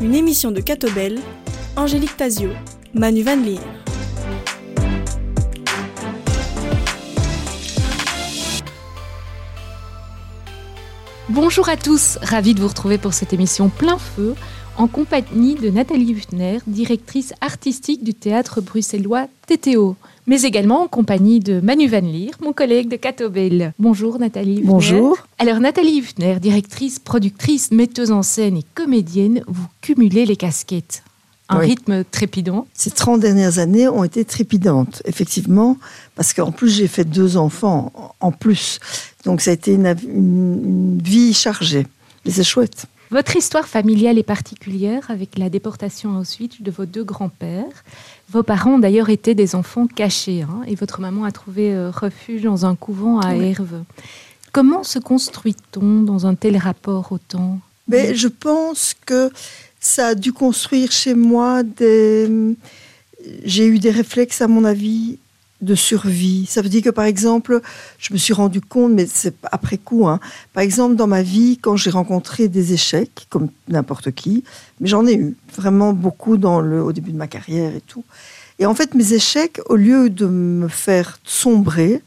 Une émission de Catobel, Angélique Tazio, Manu Van Leer. Bonjour à tous, ravi de vous retrouver pour cette émission plein feu en compagnie de Nathalie Huffner, directrice artistique du théâtre bruxellois TTO, mais également en compagnie de Manu Van Leer, mon collègue de Catobel. Bonjour Nathalie Huffner. Bonjour. Alors Nathalie Huffner, directrice, productrice, metteuse en scène et comédienne, vous cumulez les casquettes. Un Oui. rythme trépidant. Ces 30 dernières années ont été trépidantes, effectivement, parce qu'en plus, j'ai fait deux enfants en plus. Donc, ça a été une, une- une vie chargée. Mais c'est chouette. Votre histoire familiale est particulière avec la déportation à Auschwitz de vos deux grands-pères. Vos parents ont d'ailleurs été des enfants cachés hein, et votre maman a trouvé euh, refuge dans un couvent à Oui. Herve. Comment se construit-on dans un tel rapport au temps? Mais je pense que ça a dû construire chez moi des. J'ai eu des réflexes, à mon avis, de survie. Ça veut dire que, par exemple, je me suis rendu compte, mais c'est après coup, hein, par exemple, dans ma vie, quand j'ai rencontré des échecs, comme n'importe qui, mais j'en ai eu vraiment beaucoup dans le, au début de ma carrière et tout. Et en fait, mes échecs, au lieu de me faire sombrer,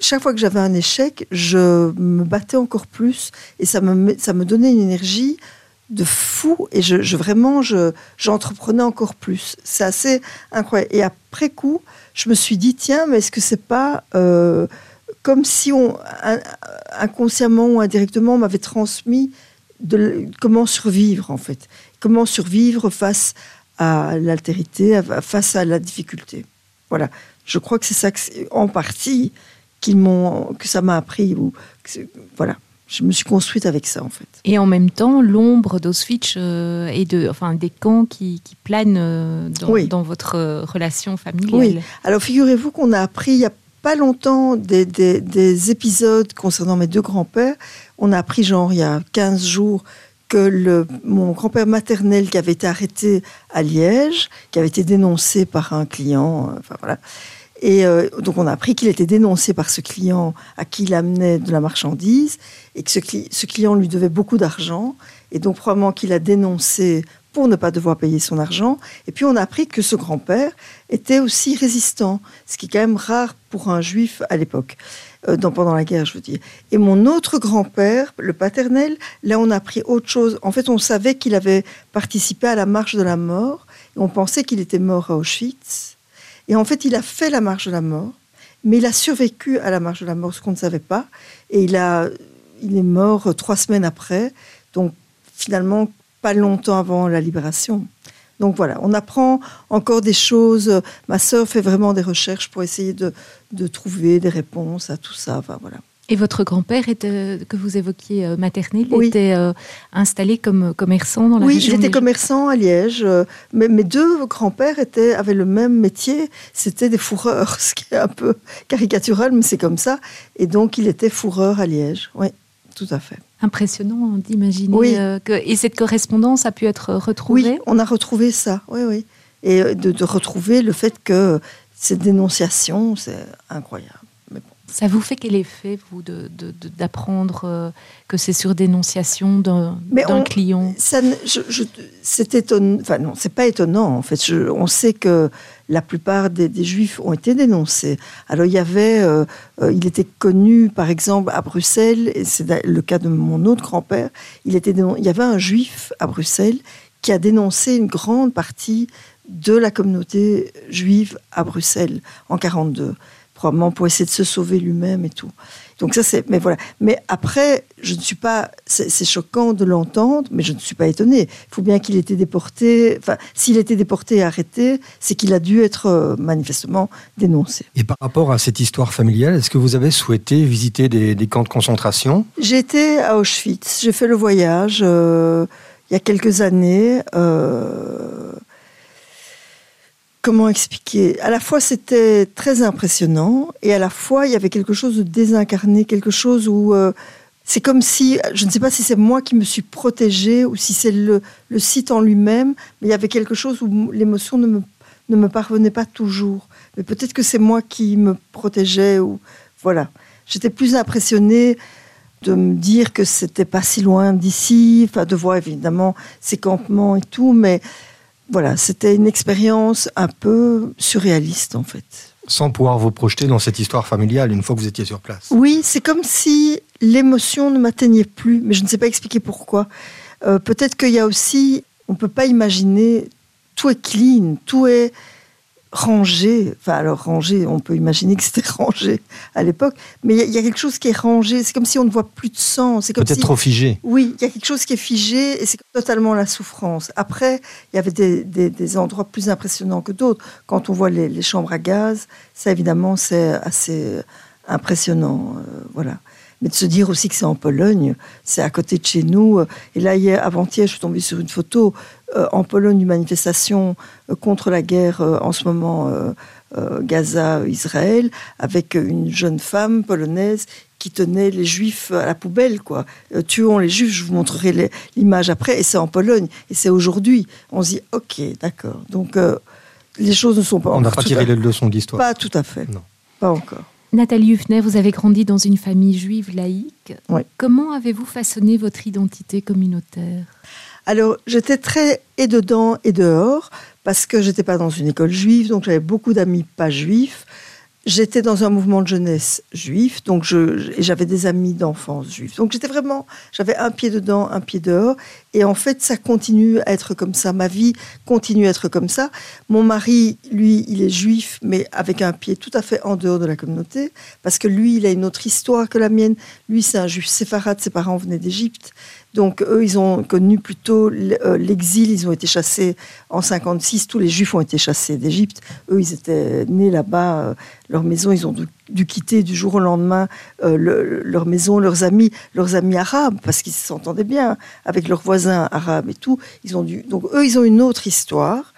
chaque fois que j'avais un échec, je me battais encore plus et ça me, ça me donnait une énergie de fou et je, vraiment je j'entreprenais encore plus. C'est assez incroyable. Et après coup, je me suis dit tiens, mais est-ce que c'est pas euh, comme si on in- inconsciemment ou indirectement m'avait transmis comment survivre en fait, comment survivre face à l'altérité, face à la difficulté. Voilà. Je crois que c'est ça en partie qu'ils m'ont que ça m'a appris ou voilà. Je me suis construite avec ça en fait. Et en même temps, l'ombre d'Auschwitz euh, et de, enfin, des camps qui, qui planent euh, dans, Oui. dans votre euh, relation familiale. Oui. Alors figurez-vous qu'on a appris il n'y a pas longtemps des, des- des épisodes concernant mes deux grands-pères. On a appris genre il y a 15 jours que le, mon grand-père maternel qui avait été arrêté à Liège, qui avait été dénoncé par un client, enfin voilà. Et euh, donc on a appris qu'il était dénoncé par ce client à qui il amenait de la marchandise et que ce, cli- ce client lui devait beaucoup d'argent et donc probablement qu'il a dénoncé pour ne pas devoir payer son argent. Et puis on a appris que ce grand-père était aussi résistant, ce qui est quand même rare pour un juif à l'époque, euh, pendant la guerre, je veux dire. Et mon autre grand-père, le paternel, là on a appris autre chose. En fait, on savait qu'il avait participé à la marche de la mort, et on pensait qu'il était mort à Auschwitz. Et en fait, il a fait la marche de la mort, mais il a survécu à la marche de la mort, ce qu'on ne savait pas. Et il, a, il est mort euh, trois semaines après, donc finalement pas longtemps avant la libération. Donc voilà, on apprend encore des choses. Ma sœur fait vraiment des recherches pour essayer de, de trouver des réponses à tout ça. Enfin, voilà. Et votre grand-père était, que vous évoquiez euh, maternel Oui. était euh, installé comme commerçant dans la Oui, région il était de- commerçant à Liège. euh, Mais mes deux grands-pères avaient le même métier. C'était des fourreurs, ce qui est un peu caricatural, mais c'est comme ça. Et donc, il était fourreur à Liège. Oui, tout à fait. Impressionnant d'imaginer Oui. euh, que et cette correspondance a pu être retrouvée? Oui, on a retrouvé ça. Oui, oui. Et euh, de, de retrouver le fait que cette dénonciation, c'est incroyable. Ça vous fait quel effet vous de de- de- d'apprendre euh, que c'est sur dénonciation d'un client? c'est étonnant. Enfin non, c'est pas étonnant. En fait, Je- on sait que la plupart des, des juifs ont été dénoncés. Alors il y avait, euh, euh, il était connu, par exemple, à Bruxelles. Et c'est le cas de mon autre grand-père. Il était, il y avait un juif à Bruxelles qui a dénoncé une grande partie de la communauté juive à Bruxelles en 42 probablement pour essayer de se sauver lui-même et tout. Donc ça c'est, mais voilà. Mais après, je ne suis pas, c'est choquant de l'entendre, mais je ne suis pas étonnée. Il faut bien qu'il ait été déporté. Enfin, s'il était déporté et arrêté, c'est qu'il a dû être euh, manifestement dénoncé. Et par rapport à cette histoire familiale, est-ce que vous avez souhaité visiter des, des camps de concentration? J'ai été à Auschwitz. J'ai fait le voyage euh, il y a quelques années. euh, comment expliquer? À la fois, c'était très impressionnant et à la fois, il y avait quelque chose de désincarné, quelque chose où euh, c'est comme si, je ne sais pas si c'est moi qui me suis protégée ou si c'est le, le site en lui-même, mais il y avait quelque chose où l'émotion ne me, ne me parvenait pas toujours. Mais peut-être que c'est moi qui me protégeais ou voilà. J'étais plus impressionnée de me dire que c'était pas si loin d'ici, enfin de voir évidemment ces campements et tout, mais voilà, c'était une expérience un peu surréaliste en fait. Sans pouvoir vous projeter dans cette histoire familiale une fois que vous étiez sur place. Oui, c'est comme si l'émotion ne m'atteignait plus, mais je ne sais pas expliquer pourquoi. Euh, peut-être qu'il y a aussi, on ne peut pas imaginer, tout est clean, tout est rangé. Enfin, alors rangé, on peut imaginer que c'était rangé à l'époque, mais il y, a quelque chose qui est rangé. C'est comme si on ne voit plus de sang. C'est peut-être si... trop figé. Oui, il y a quelque chose qui est figé et c'est totalement la souffrance. Après, il y avait des, des, endroits plus impressionnants que d'autres. Quand on voit les, les, chambres à gaz, ça évidemment c'est assez impressionnant. Euh, voilà mais de se dire aussi que c'est en Pologne, c'est à côté de chez nous. Et là, hier, avant-hier, je suis tombée sur une photo euh, en Pologne, une manifestation euh, contre la guerre euh, en ce moment Gaza-Israël, avec une jeune femme polonaise qui tenait les juifs à la poubelle, quoi. tuons les juifs, je vous montrerai l'image après, et c'est en Pologne, et c'est aujourd'hui. On se dit, ok, d'accord. Donc, les choses ne sont pas... On n'a pas tiré les leçons d'histoire. Pas tout à fait. Non. Pas encore. Nathalie Huffner, vous avez grandi dans une famille juive laïque. Comment avez-vous façonné votre identité communautaire Alors, j'étais très et dedans et dehors, parce que j'étais pas dans une école juive, donc j'avais beaucoup d'amis pas juifs. J'étais dans un mouvement de jeunesse juif, donc j'avais des amis d'enfance juifs. Donc j'étais vraiment, j'avais un pied dedans, un pied dehors. Et en fait, ça continue à être comme ça. Ma vie continue à être comme ça. Mon mari, lui, il est juif, mais avec un pied tout à fait en dehors de la communauté, parce que lui, il a une autre histoire que la mienne. Lui, c'est un juif séfarade, ses parents venaient d'Égypte. Donc eux, ils ont connu plutôt euh, l'exil, ils ont été chassés en 56, tous les juifs ont été chassés d'Égypte. Eux, ils étaient nés là-bas, euh, leur maison, ils ont dû, quitter du jour au lendemain euh, leur maison, leurs amis, leurs amis arabes, parce qu'ils s'entendaient bien avec leurs voisins arabes et tout. Ils ont dû, donc eux, ils ont une autre histoire.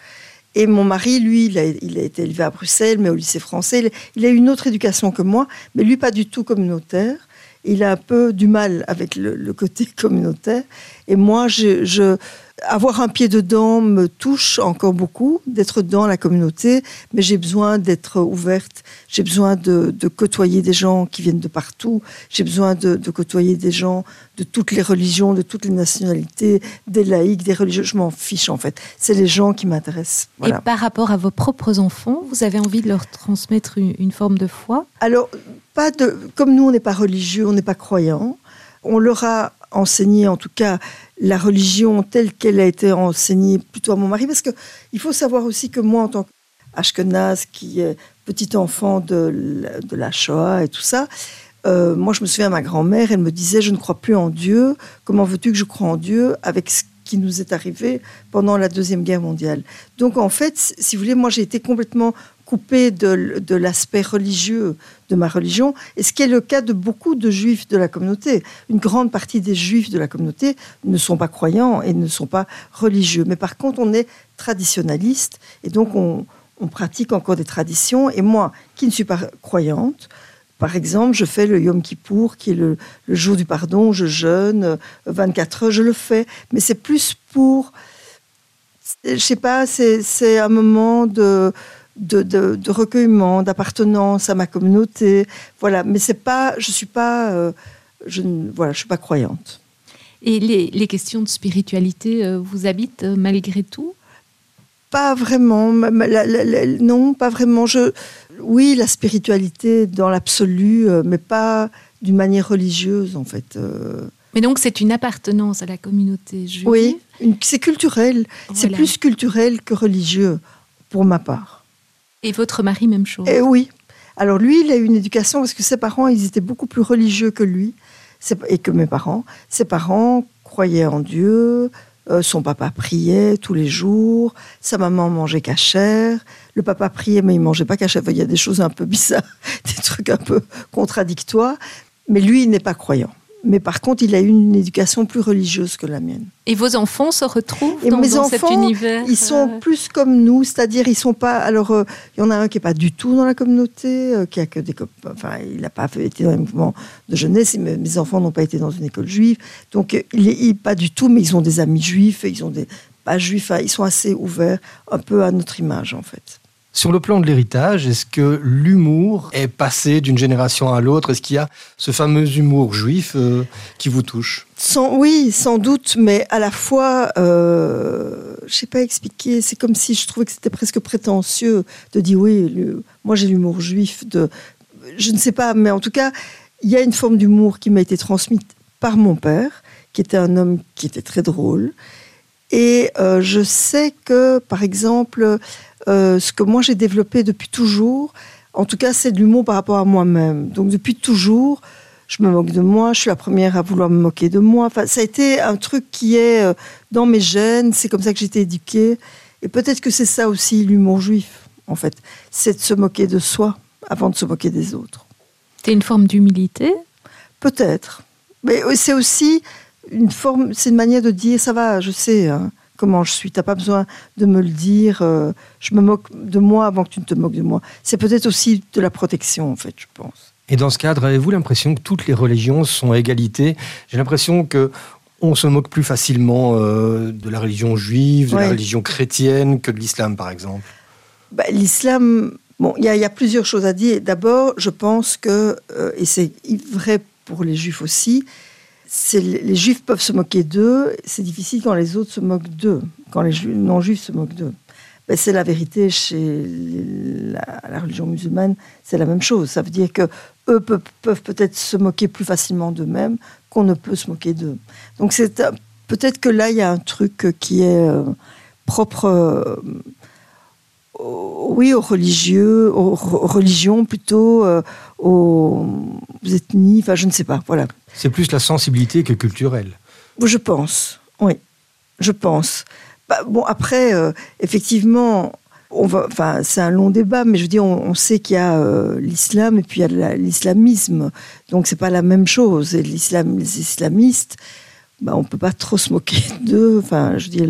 Et mon mari, lui, il a, été élevé à Bruxelles, mais au lycée français. Il a eu une autre éducation que moi, mais lui, pas du tout communautaire il a un peu du mal avec le, côté communautaire. Et moi, je, avoir un pied dedans me touche encore beaucoup, d'être dans la communauté, mais j'ai besoin d'être ouverte, j'ai besoin de, côtoyer des gens qui viennent de partout, j'ai besoin de, côtoyer des gens de toutes les religions, de toutes les nationalités, des laïcs, des religieux, je m'en fiche en fait. C'est les gens qui m'intéressent. Et par rapport à vos propres enfants, vous avez envie de leur transmettre une, forme de foi? Alors, pas de, comme nous, on n'est pas religieux, on n'est pas croyant, on leur a enseigné en tout cas la religion telle qu'elle a été enseignée plutôt à mon mari, parce qu'il faut savoir aussi que moi, en tant qu'Ashkenaz, qui est petit enfant de, de la Shoah et tout ça, euh, moi, je me souviens, ma grand-mère, elle me disait, je ne crois plus en Dieu. Comment veux-tu que je croie en Dieu avec ce qui nous est arrivé pendant la Deuxième Guerre mondiale? Donc, en fait, si vous voulez, moi, j'ai été complètement coupée de, l'aspect religieux de ma religion, et ce qui est le cas de beaucoup de juifs de la communauté. Une grande partie des juifs de la communauté ne sont pas croyants et ne sont pas religieux. Mais par contre, on est traditionnaliste, et donc on, pratique encore des traditions. Et moi, qui ne suis pas croyante, par exemple, je fais le Yom Kippour, qui est le, jour du pardon, je jeûne 24 euh, heures, je le fais, mais c'est plus pour, je sais pas, c'est un moment de, de, recueillement, d'appartenance à ma communauté, voilà. Mais c'est pas, je suis pas, euh, je voilà, je suis pas croyante. Et les, les questions de spiritualité euh, vous habitent malgré tout? Pas vraiment, non, pas vraiment. Je, oui, la spiritualité dans l'absolu, euh, mais pas d'une manière religieuse en fait. Euh. Mais donc c'est une appartenance à la communauté juive? Oui, c'est culturel. C'est plus culturel que religieux pour ma part. Et votre mari, même chose. Et eh oui. Alors lui, il a eu une éducation parce que ses parents, ils étaient beaucoup plus religieux que lui et que mes parents. Ses parents croyaient en Dieu, euh, son papa priait tous les jours, sa maman mangeait cachère, le papa priait mais il mangeait pas cachère. Il y a des choses un peu bizarres, des trucs un peu contradictoires. Mais lui, il n'est pas croyant. Mais par contre, il a eu une éducation plus religieuse que la mienne. Et vos enfants se retrouvent dans, mes enfants, cet univers Ils sont euh, plus comme nous, c'est-à-dire ils sont pas. Alors, euh, il y en a un qui est pas du tout dans la communauté, euh, qui a que des Enfin, il n'a pas été dans un mouvement de jeunesse. Mes, enfants n'ont pas été dans une école juive, donc il est pas du tout. Mais ils ont des amis juifs, ils ont des pas juifs. Ils sont assez ouverts, un peu à notre image en fait. Sur le plan de l'héritage, est-ce que l'humour est passé d'une génération à l'autre? Est-ce qu'il y a ce fameux humour juif euh, qui vous touche? Sans, Oui, sans doute, mais à la fois, euh, je sais pas expliquer, c'est comme si je trouvais que c'était presque prétentieux de dire oui, moi j'ai l'humour juif. De, je ne sais pas, mais en tout cas, il y a une forme d'humour qui m'a été transmise par mon père, qui était un homme qui était très drôle. Et euh, je sais que, par exemple, euh, ce que moi j'ai développé depuis toujours, en tout cas, c'est de l'humour par rapport à moi-même. Donc depuis toujours, je me moque de moi, je suis la première à vouloir me moquer de moi. Enfin, ça a été un truc qui est euh, dans mes gènes, c'est comme ça que j'ai été éduquée. Et peut-être que c'est ça aussi l'humour juif, en fait. C'est de se moquer de soi avant de se moquer des autres. C'est une forme d'humilité? Peut-être. Mais c'est aussi une forme, c'est une manière de dire ça va, je sais hein, comment je suis? T'as pas besoin de me le dire. Euh, je me moque de moi avant que tu ne te moques de moi. C'est peut-être aussi de la protection, en fait, je pense. Et dans ce cadre, avez-vous l'impression que toutes les religions sont à égalité? J'ai l'impression que on se moque plus facilement euh, de la religion juive, de la religion chrétienne que de l'islam, par exemple. Bah, l'islam, bon, il y, a plusieurs choses à dire. D'abord, je pense que, euh, et c'est vrai pour les juifs aussi, les juifs peuvent se moquer d'eux, c'est difficile quand les autres se moquent d'eux, quand les non-juifs se moquent d'eux. Ben, c'est la vérité chez la, religion musulmane, c'est la même chose. Ça veut dire que eux peuvent, peut-être se moquer plus facilement d'eux-mêmes qu'on ne peut se moquer d'eux. Donc c'est peut-être que là il y a un truc qui est euh, propre, euh, oui, aux religieux, aux, religions plutôt, euh, aux ethnies. Enfin, je ne sais pas. Voilà. C'est plus la sensibilité que culturelle. Je pense, oui, je pense. Bah, bon, après, euh, effectivement, on va, enfin, c'est un long débat, mais je veux dire, on, sait qu'il y a euh, l'islam et puis il y a l'islamisme. Donc, c'est pas la même chose. Et l'islam, les islamistes, bah, on peut pas trop se moquer d'eux. Enfin, je dis,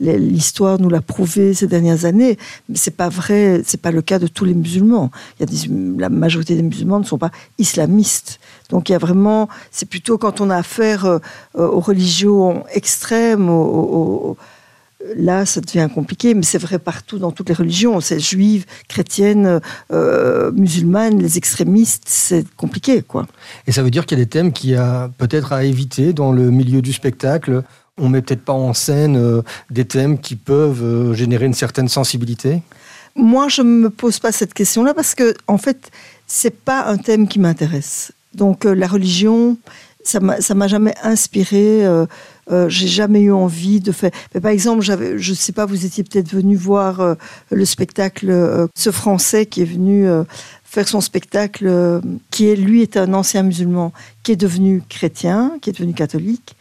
l'histoire nous l'a prouvé ces dernières années, mais c'est pas vrai, c'est pas le cas de tous les musulmans. La majorité des musulmans ne sont pas islamistes. Donc il y a vraiment, c'est plutôt quand on a affaire euh, aux religions extrêmes, aux là, ça devient compliqué, mais c'est vrai partout dans toutes les religions. C'est juive, chrétienne, euh, musulmane, les extrémistes, c'est compliqué, quoi. Et ça veut dire qu'il y a des thèmes qui a peut-être à éviter dans le milieu du spectacle. On met peut-être pas en scène euh, des thèmes qui peuvent euh, générer une certaine sensibilité? Moi, je me pose pas cette question-là parce que, en fait, c'est pas un thème qui m'intéresse. Donc, la religion, ça m'a jamais inspiré. Euh, j'ai jamais eu envie de faire. Mais par exemple, j'avais, je sais pas, vous étiez peut-être venu voir euh, le spectacle, euh, ce Français qui est venu faire son spectacle, qui lui est un ancien musulman, qui est devenu chrétien, qui est devenu catholique,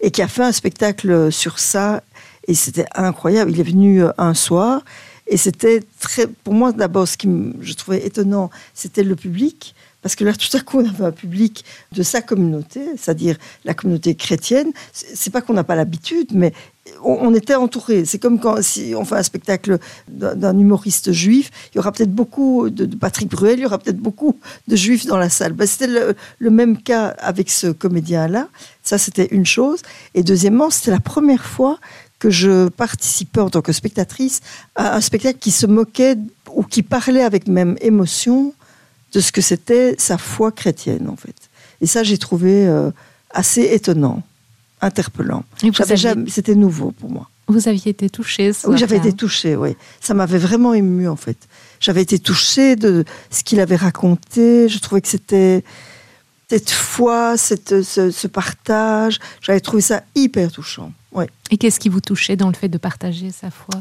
et qui a fait un spectacle sur ça. Et c'était incroyable. Il est venu un soir. Et c'était très, pour moi d'abord, ce qui je trouvais étonnant, c'était le public. Parce que là, tout à coup, on avait un public de sa communauté, c'est-à-dire la communauté chrétienne. C'est pas qu'on n'a pas l'habitude, mais on, était entouré. C'est comme quand si on fait un spectacle d'un humoriste juif, il y aura peut-être beaucoup de, Patrick Bruel, il y aura peut-être beaucoup de juifs dans la salle. Ben, c'était le, le, même cas avec ce comédien-là. Ça, c'était une chose. Et deuxièmement, c'était la première fois que je participais en tant que spectatrice à un spectacle qui se moquait ou qui parlait avec même émotion de ce que c'était sa foi chrétienne, en fait. Et ça, j'ai trouvé euh, assez étonnant, interpellant. C'était nouveau pour moi. Vous aviez été touchée Oui, j'avais été touchée, oui. Ça m'avait vraiment ému, en fait. J'avais été touchée de ce qu'il avait raconté. Je trouvais que c'était cette foi, cette, ce, partage. J'avais trouvé ça hyper touchant. Oui. Et qu'est-ce qui vous touchait dans le fait de partager sa foi?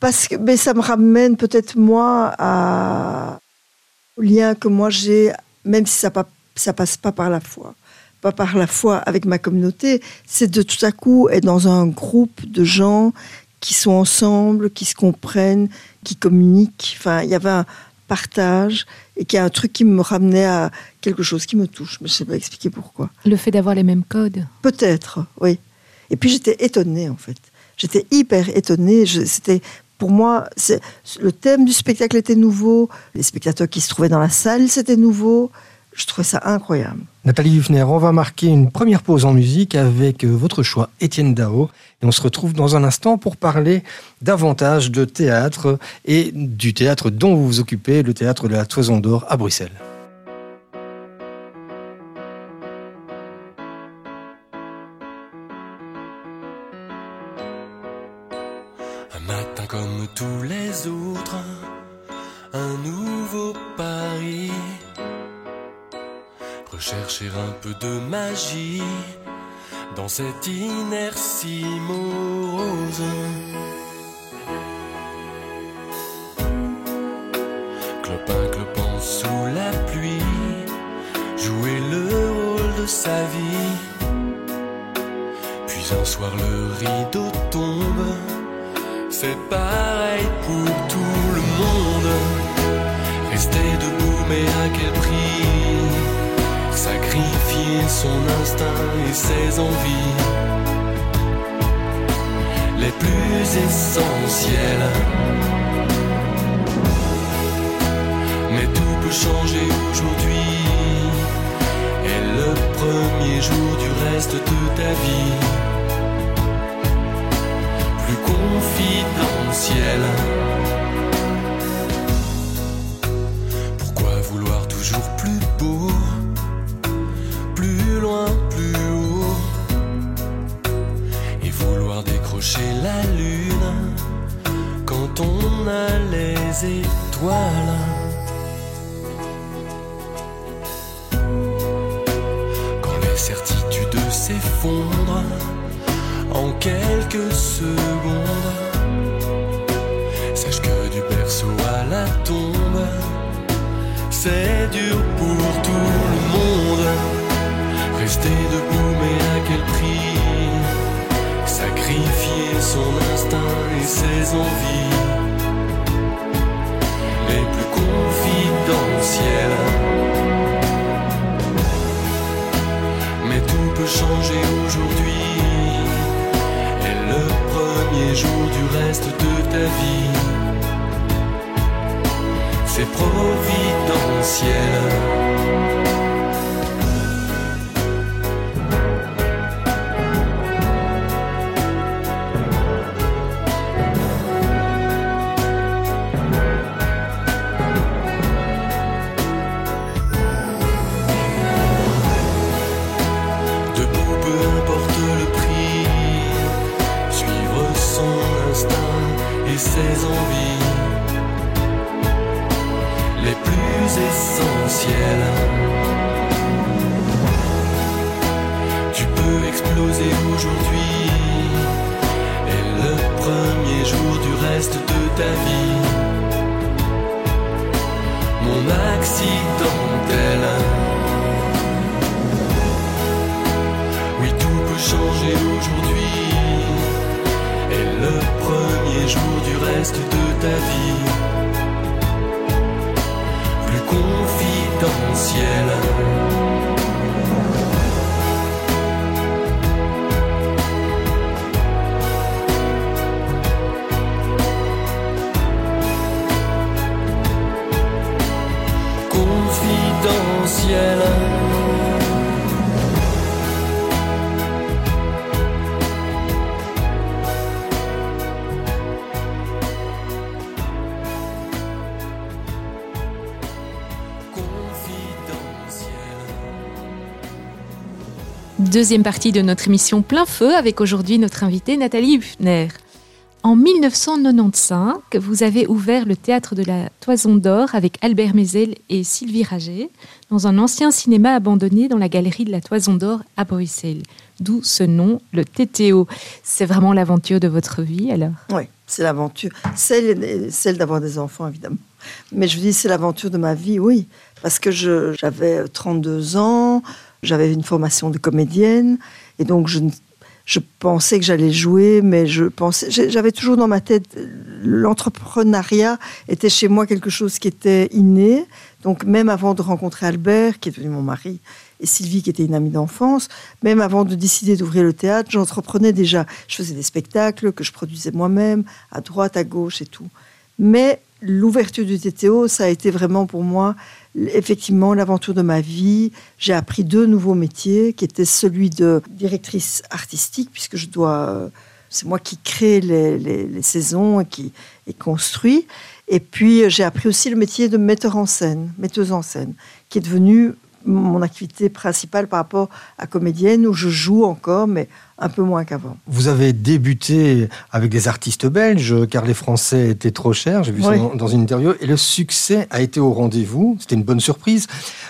Parce que mais ça me ramène peut-être moi à, lien que moi j'ai, même si ça, ça passe pas par la foi, pas par la foi avec ma communauté, c'est de tout à coup être dans un groupe de gens qui sont ensemble, qui se comprennent, qui communiquent. Enfin, il y avait un partage et qui a un truc qui me ramenait à quelque chose qui me touche, mais je sais pas expliquer pourquoi. Le fait d'avoir les mêmes codes. Peut-être, oui. Et puis j'étais étonnée en fait. J'étais hyper étonnée. C'était pour moi, le thème du spectacle était nouveau, les spectateurs qui se trouvaient dans la salle, c'était nouveau. je trouvais ça incroyable. Nathalie Huffner, on va marquer une première pause en musique avec euh, votre choix, Étienne Dao. Et on se retrouve dans un instant pour parler davantage de théâtre et du théâtre dont vous vous occupez, le théâtre de la Toison d'Or à Bruxelles. Matin comme tous les autres, un nouveau pari. Rechercher un peu de magie dans cette inertie morose. Clopin clopant sous la pluie, jouer le rôle de sa vie. Puis un soir le rideau c'est pareil pour tout le monde. Rester debout, mais à quel prix? Sacrifier son instinct et ses envies les plus essentielles. Mais tout peut changer aujourd'hui. Et le premier jour du reste de ta vie, plus confidentiel. Deuxième partie de notre émission Plein Feu avec aujourd'hui notre invitée Nathalie Huffner. En 1995, vous avez ouvert le théâtre de la Toison d'Or avec Albert Mézel et Sylvie Raget dans un ancien cinéma abandonné dans la galerie de la Toison d'Or à Bruxelles. D'où ce nom, le TTO. C'est vraiment l'aventure de votre vie alors? Oui, c'est l'aventure. Celle, celle d'avoir des enfants, évidemment. Mais je vous dis, c'est l'aventure de ma vie, oui. Parce que j'avais 32 ans, j'avais une formation de comédienne, et donc je, je pensais que j'allais jouer, mais je pensais, j'avais toujours dans ma tête, l'entrepreneuriat était chez moi quelque chose qui était inné. Donc même avant de rencontrer Albert, qui est devenu mon mari, et Sylvie, qui était une amie d'enfance, même avant de décider d'ouvrir le théâtre, j'entreprenais déjà. Je faisais des spectacles que je produisais moi-même, à droite, à gauche et tout. Mais l'ouverture du TTO, ça a été vraiment pour moi effectivement l'aventure de ma vie. J'ai appris deux nouveaux métiers, qui étaient celui de directrice artistique, puisque je dois, c'est moi qui crée les, les, saisons et qui et construit. Et puis j'ai appris aussi le métier de metteur en scène, metteuse en scène, qui est devenu mon activité principale par rapport à comédienne où je joue encore, mais un peu moins qu'avant. Vous avez débuté avec des artistes belges, car les Français étaient trop chers, j'ai vu ça dans une interview, et le succès a été au rendez-vous, c'était une bonne surprise.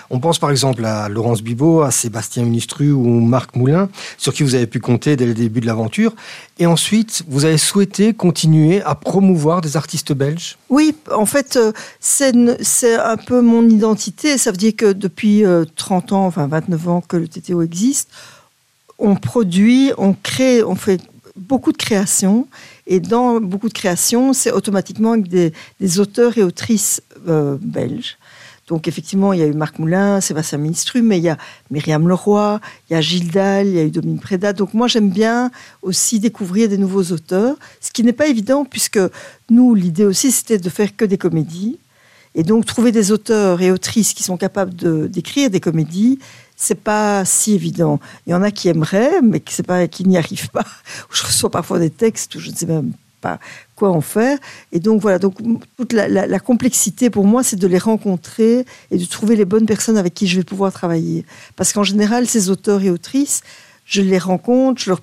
On pense par exemple à Laurence Bibot, à Sébastien Ministru ou Marc Moulin, sur qui vous avez pu compter dès le début de l'aventure. Et ensuite, vous avez souhaité continuer à promouvoir des artistes belges? Oui, en fait, euh, c'est un peu mon identité. Ça veut dire que depuis 30 euh, ans, enfin 29 ans que le TTO existe, on produit, on crée, on fait beaucoup de créations. Et dans beaucoup de créations, c'est automatiquement des, des, auteurs et autrices euh, belges. Donc effectivement, il y a eu Marc Moulin, Sébastien Ministru, mais il y a Myriam Leroy, il y a Gilles il y a eu Dominique Prédat. Donc moi, j'aime bien aussi découvrir des nouveaux auteurs, ce qui n'est pas évident puisque nous, l'idée aussi, c'était de faire que des comédies. Et donc trouver des auteurs et autrices qui sont capables d'écrire des comédies, c'est pas si évident. Il y en a qui aimeraient, mais qui, n'y arrivent pas. Je reçois parfois des textes où je ne sais même pas quoi en faire. Et donc voilà, donc toute la, complexité pour moi, c'est de les rencontrer et de trouver les bonnes personnes avec qui je vais pouvoir travailler. Parce qu'en général, ces auteurs et autrices, je les rencontre.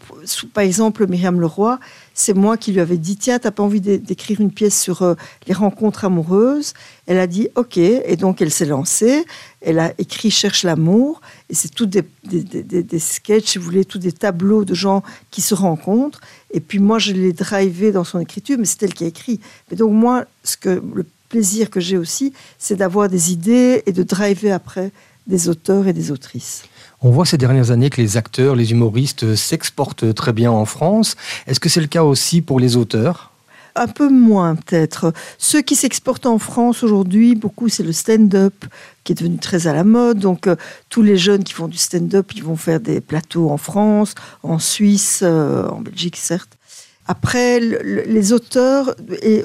Par exemple, Myriam Leroy, c'est moi qui lui avais dit Tiens, t'as pas envie d'écrire une pièce sur euh, les rencontres amoureuses Elle a dit Ok. Et donc, elle s'est lancée. Elle a écrit Cherche l'amour. Et c'est tout des, des, des, sketchs, si vous voulez, tous des tableaux de gens qui se rencontrent. Et puis, moi, je l'ai drivé dans son écriture, mais c'est elle qui a écrit. Mais donc, moi, ce que, le plaisir que j'ai aussi, c'est d'avoir des idées et de driver après des auteurs et des autrices. On voit ces dernières années que les acteurs, les humoristes s'exportent très bien en France. Est-ce que c'est le cas aussi pour les auteurs? Un peu moins peut-être. Ceux qui s'exportent en France aujourd'hui, beaucoup, c'est le stand-up qui est devenu très à la mode. Donc euh, tous les jeunes qui font du stand-up, ils vont faire des plateaux en France, en Suisse, euh, en Belgique certes. Après, les auteurs et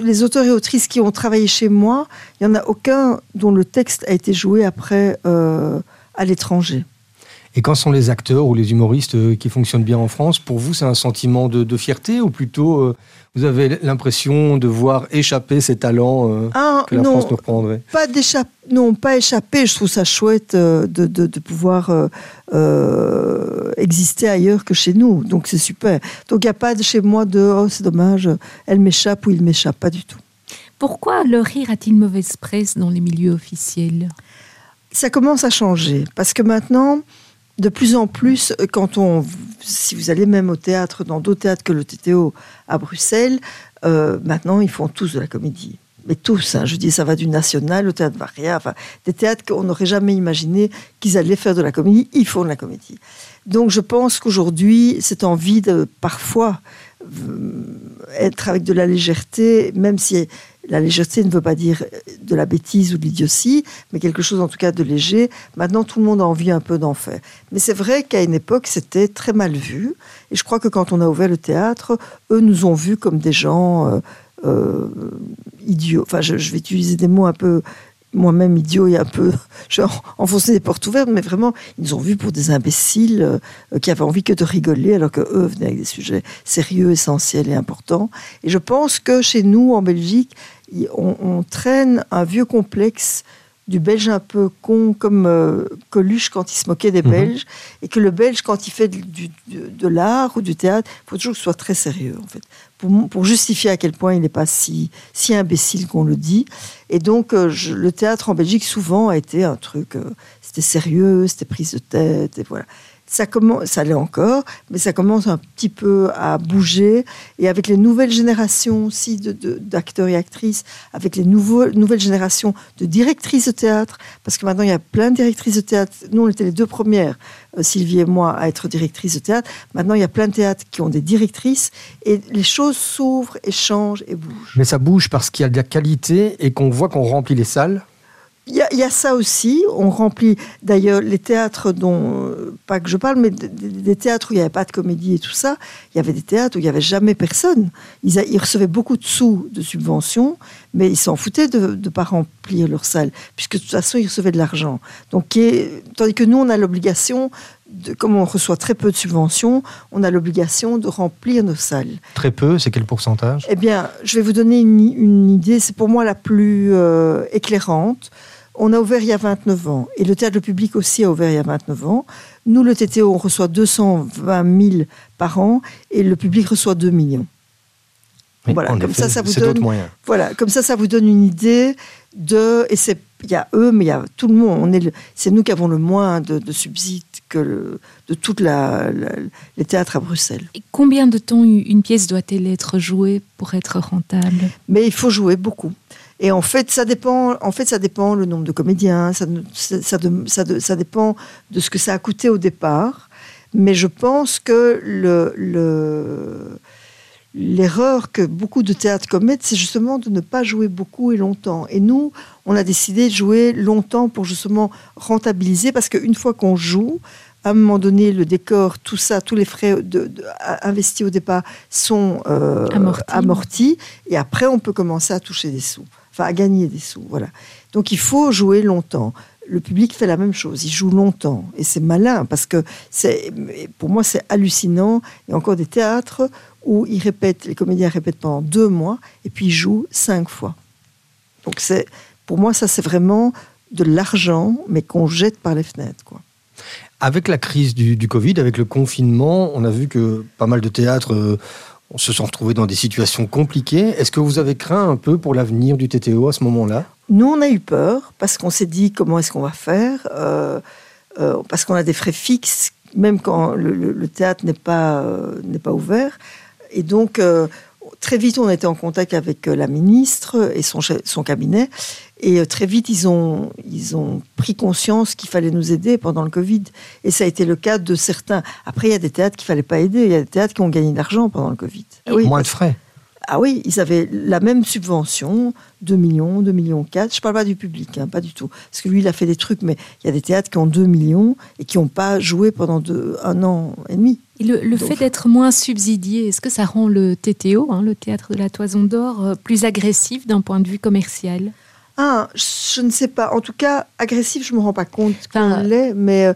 les auteurs et autrices qui ont travaillé chez moi, il n'y en a aucun dont le texte a été joué après euh, à l'étranger. Et quand sont les acteurs ou les humoristes qui fonctionnent bien en France? Pour vous, c'est un sentiment de, fierté ou plutôt vous avez l'impression de voir échapper ces talents euh, ah, que la France nous reprendrait? Pas Non, pas échapper. Je trouve ça chouette de, de, pouvoir exister ailleurs que chez nous. Donc c'est super. Donc il n'y a pas de chez moi de oh, c'est dommage, elle m'échappe ou il m'échappe. Pas du tout. Pourquoi le rire a-t-il mauvaise presse dans les milieux officiels? Ça commence à changer. Parce que maintenant de plus en plus, quand on, si vous allez même au théâtre, dans d'autres théâtres que le TTO à Bruxelles, euh, maintenant ils font tous de la comédie. Mais tous, hein, je dis, ça va du national au théâtre Varia, enfin, des théâtres qu'on n'aurait jamais imaginé qu'ils allaient faire de la comédie, ils font de la comédie. Donc je pense qu'aujourd'hui, cette envie de parfois euh, être avec de la légèreté, même si la légèreté ne veut pas dire de la bêtise ou de l'idiotie, mais quelque chose en tout cas de léger. Maintenant, tout le monde a envie un peu d'en faire. Mais c'est vrai qu'à une époque, c'était très mal vu. Et je crois que quand on a ouvert le théâtre, eux nous ont vus comme des gens euh, euh, idiots. Enfin, je, vais utiliser des mots un peu moi-même idiot et un peu genre enfoncer des portes ouvertes, mais vraiment, ils nous ont vus pour des imbéciles euh, qui avaient envie que de rigoler, alors que eux venaient avec des sujets sérieux, essentiels et importants. Et je pense que chez nous, en Belgique, on, traîne un vieux complexe du Belge un peu con comme euh, Coluche quand il se moquait des mhm. Belges, et que le Belge, quand il fait de, l'art ou du théâtre, il faut toujours que ce soit très sérieux, en fait, pour, justifier à quel point il n'est pas si, si imbécile qu'on le dit. Et donc, euh, le théâtre en Belgique, souvent, a été un truc, euh, c'était sérieux, c'était prise de tête, et voilà ça commence, ça l'est encore, mais ça commence un petit peu à bouger. Et avec les nouvelles générations aussi d'acteurs et actrices, avec les nouvelles générations de directrices de théâtre, parce que maintenant il y a plein de directrices de théâtre. Nous, on était les deux premières, euh, Sylvie et moi, à être directrices de théâtre. Maintenant, il y a plein de théâtres qui ont des directrices, et les choses s'ouvrent et changent et bougent. Mais ça bouge parce qu'il y a de la qualité et qu'on voit qu'on remplit les salles. Il y, a, ça aussi. On remplit d'ailleurs les théâtres dont pas que je parle, mais des, théâtres où il n'y avait pas de comédie et tout ça, il y avait des théâtres où il n'y avait jamais personne. Ils, a- ils recevaient beaucoup de sous de subventions, mais ils s'en foutaient de ne pas remplir leur salle, puisque de toute façon, ils recevaient de l'argent. Donc, tandis que nous, on a l'obligation, de, comme on reçoit très peu de subventions, on a l'obligation de remplir nos salles. Très peu, c'est quel pourcentage? Eh bien, je vais vous donner une, une idée, c'est pour moi la plus euh, éclairante. On a ouvert il y a 29 ans, et le théâtre le public aussi a ouvert il y a 29 ans. Nous, le TTO, on reçoit 220 000 par an, et le public reçoit 2 millions. Voilà, comme effet, ça, ça vous donne-. Voilà, comme ça, ça vous donne une idée de. Et c'est, il y a eux, mais il y a tout le monde. On est, le- c'est nous qui avons le moins de, de subsides que le- de toute la, la- les théâtres à Bruxelles. Et combien de temps une pièce doit-elle être jouée pour être rentable? Mais il faut jouer beaucoup. Et en fait, ça dépend. En fait, ça dépend le nombre de comédiens. Ça, ne- ça, ça de- ça de- ça dépend de ce que ça a coûté au départ. Mais je pense que le, le- l'erreur que beaucoup de théâtres commettent, c'est justement de ne pas jouer beaucoup et longtemps. Et nous, on a décidé de jouer longtemps pour justement rentabiliser, parce qu'une fois qu'on joue, à un moment donné, le décor, tout ça, tous les frais de- de- à- investis au départ sont euh, Amortis. amortis, et après, on peut commencer à toucher des sous, à gagner des sous. Voilà. Donc, il faut jouer longtemps. Le public fait la même chose, il joue longtemps, et c'est malin parce que c'est, pour moi, c'est hallucinant. Il y a encore des théâtres où ils répètent, les comédiens répètent pendant deux mois, et puis ils jouent cinq fois. Donc, c'est, pour moi, ça, c'est vraiment de l'argent, mais qu'on jette par les fenêtres, quoi. Avec la crise du, du Covid, avec le confinement, on a vu que pas mal de théâtres euh, se sont retrouvés dans des situations compliquées. Est-ce que vous avez craint un peu pour l'avenir du TTO à ce moment-là? Nous, on a eu peur parce qu'on s'est dit comment est-ce qu'on va faire, euh, euh, parce qu'on a des frais fixes, même quand le, théâtre n'est pas, euh, pas ouvert. Et donc, très vite, on était en contact avec la ministre et son, son cabinet. Et euh, très vite, ils ont, ils ont pris conscience qu'il fallait nous aider pendant le Covid. Et ça a été le cas de certains. Après, il y a des théâtres qu'il fallait pas aider. Il y a des théâtres qui ont gagné de l'argent pendant le Covid. Ah oui, Moins de frais. ah oui, ils avaient la même subvention, 2 millions, 2 millions 4. Je parle pas du public, hein, pas du tout. Parce que lui, il a fait des trucs, mais il y a des théâtres qui ont 2 millions et qui n'ont pas joué pendant deux- un an et demi. Et le, fait d'être moins subsidié, est-ce que ça rend le TTO, hein, le théâtre de la Toison d'Or, euh, plus agressif d'un point de vue commercial? Ah, je ne sais pas. En tout cas, agressif, je ne me rends pas compte Enfin, qu'on l'est, mais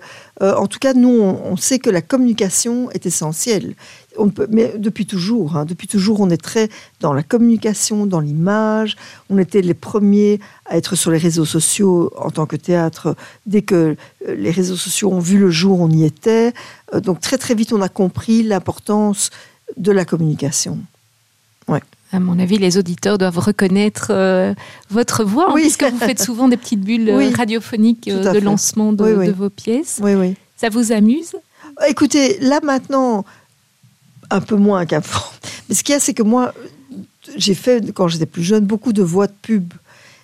euh, en tout cas, nous, on, on sait que la communication est essentielle. On ne peut, mais depuis toujours, hein, depuis toujours, on est très dans la communication, dans l'image. On était les premiers à être sur les réseaux sociaux en tant que théâtre. Dès que euh, les réseaux sociaux ont vu le jour, on y était. Euh, donc très très vite, on a compris l'importance de la communication. À mon avis, les auditeurs doivent reconnaître euh, votre voix, hein, Oui. puisque vous faites souvent des petites bulles euh, Oui, radiophoniques euh, de fait. lancement de, Oui, de vos pièces. Oui, oui. Ça vous amuse? Écoutez, là maintenant, un peu moins qu'avant. Mais ce qu'il y a, c'est que moi, j'ai fait, quand j'étais plus jeune, beaucoup de voix de pub.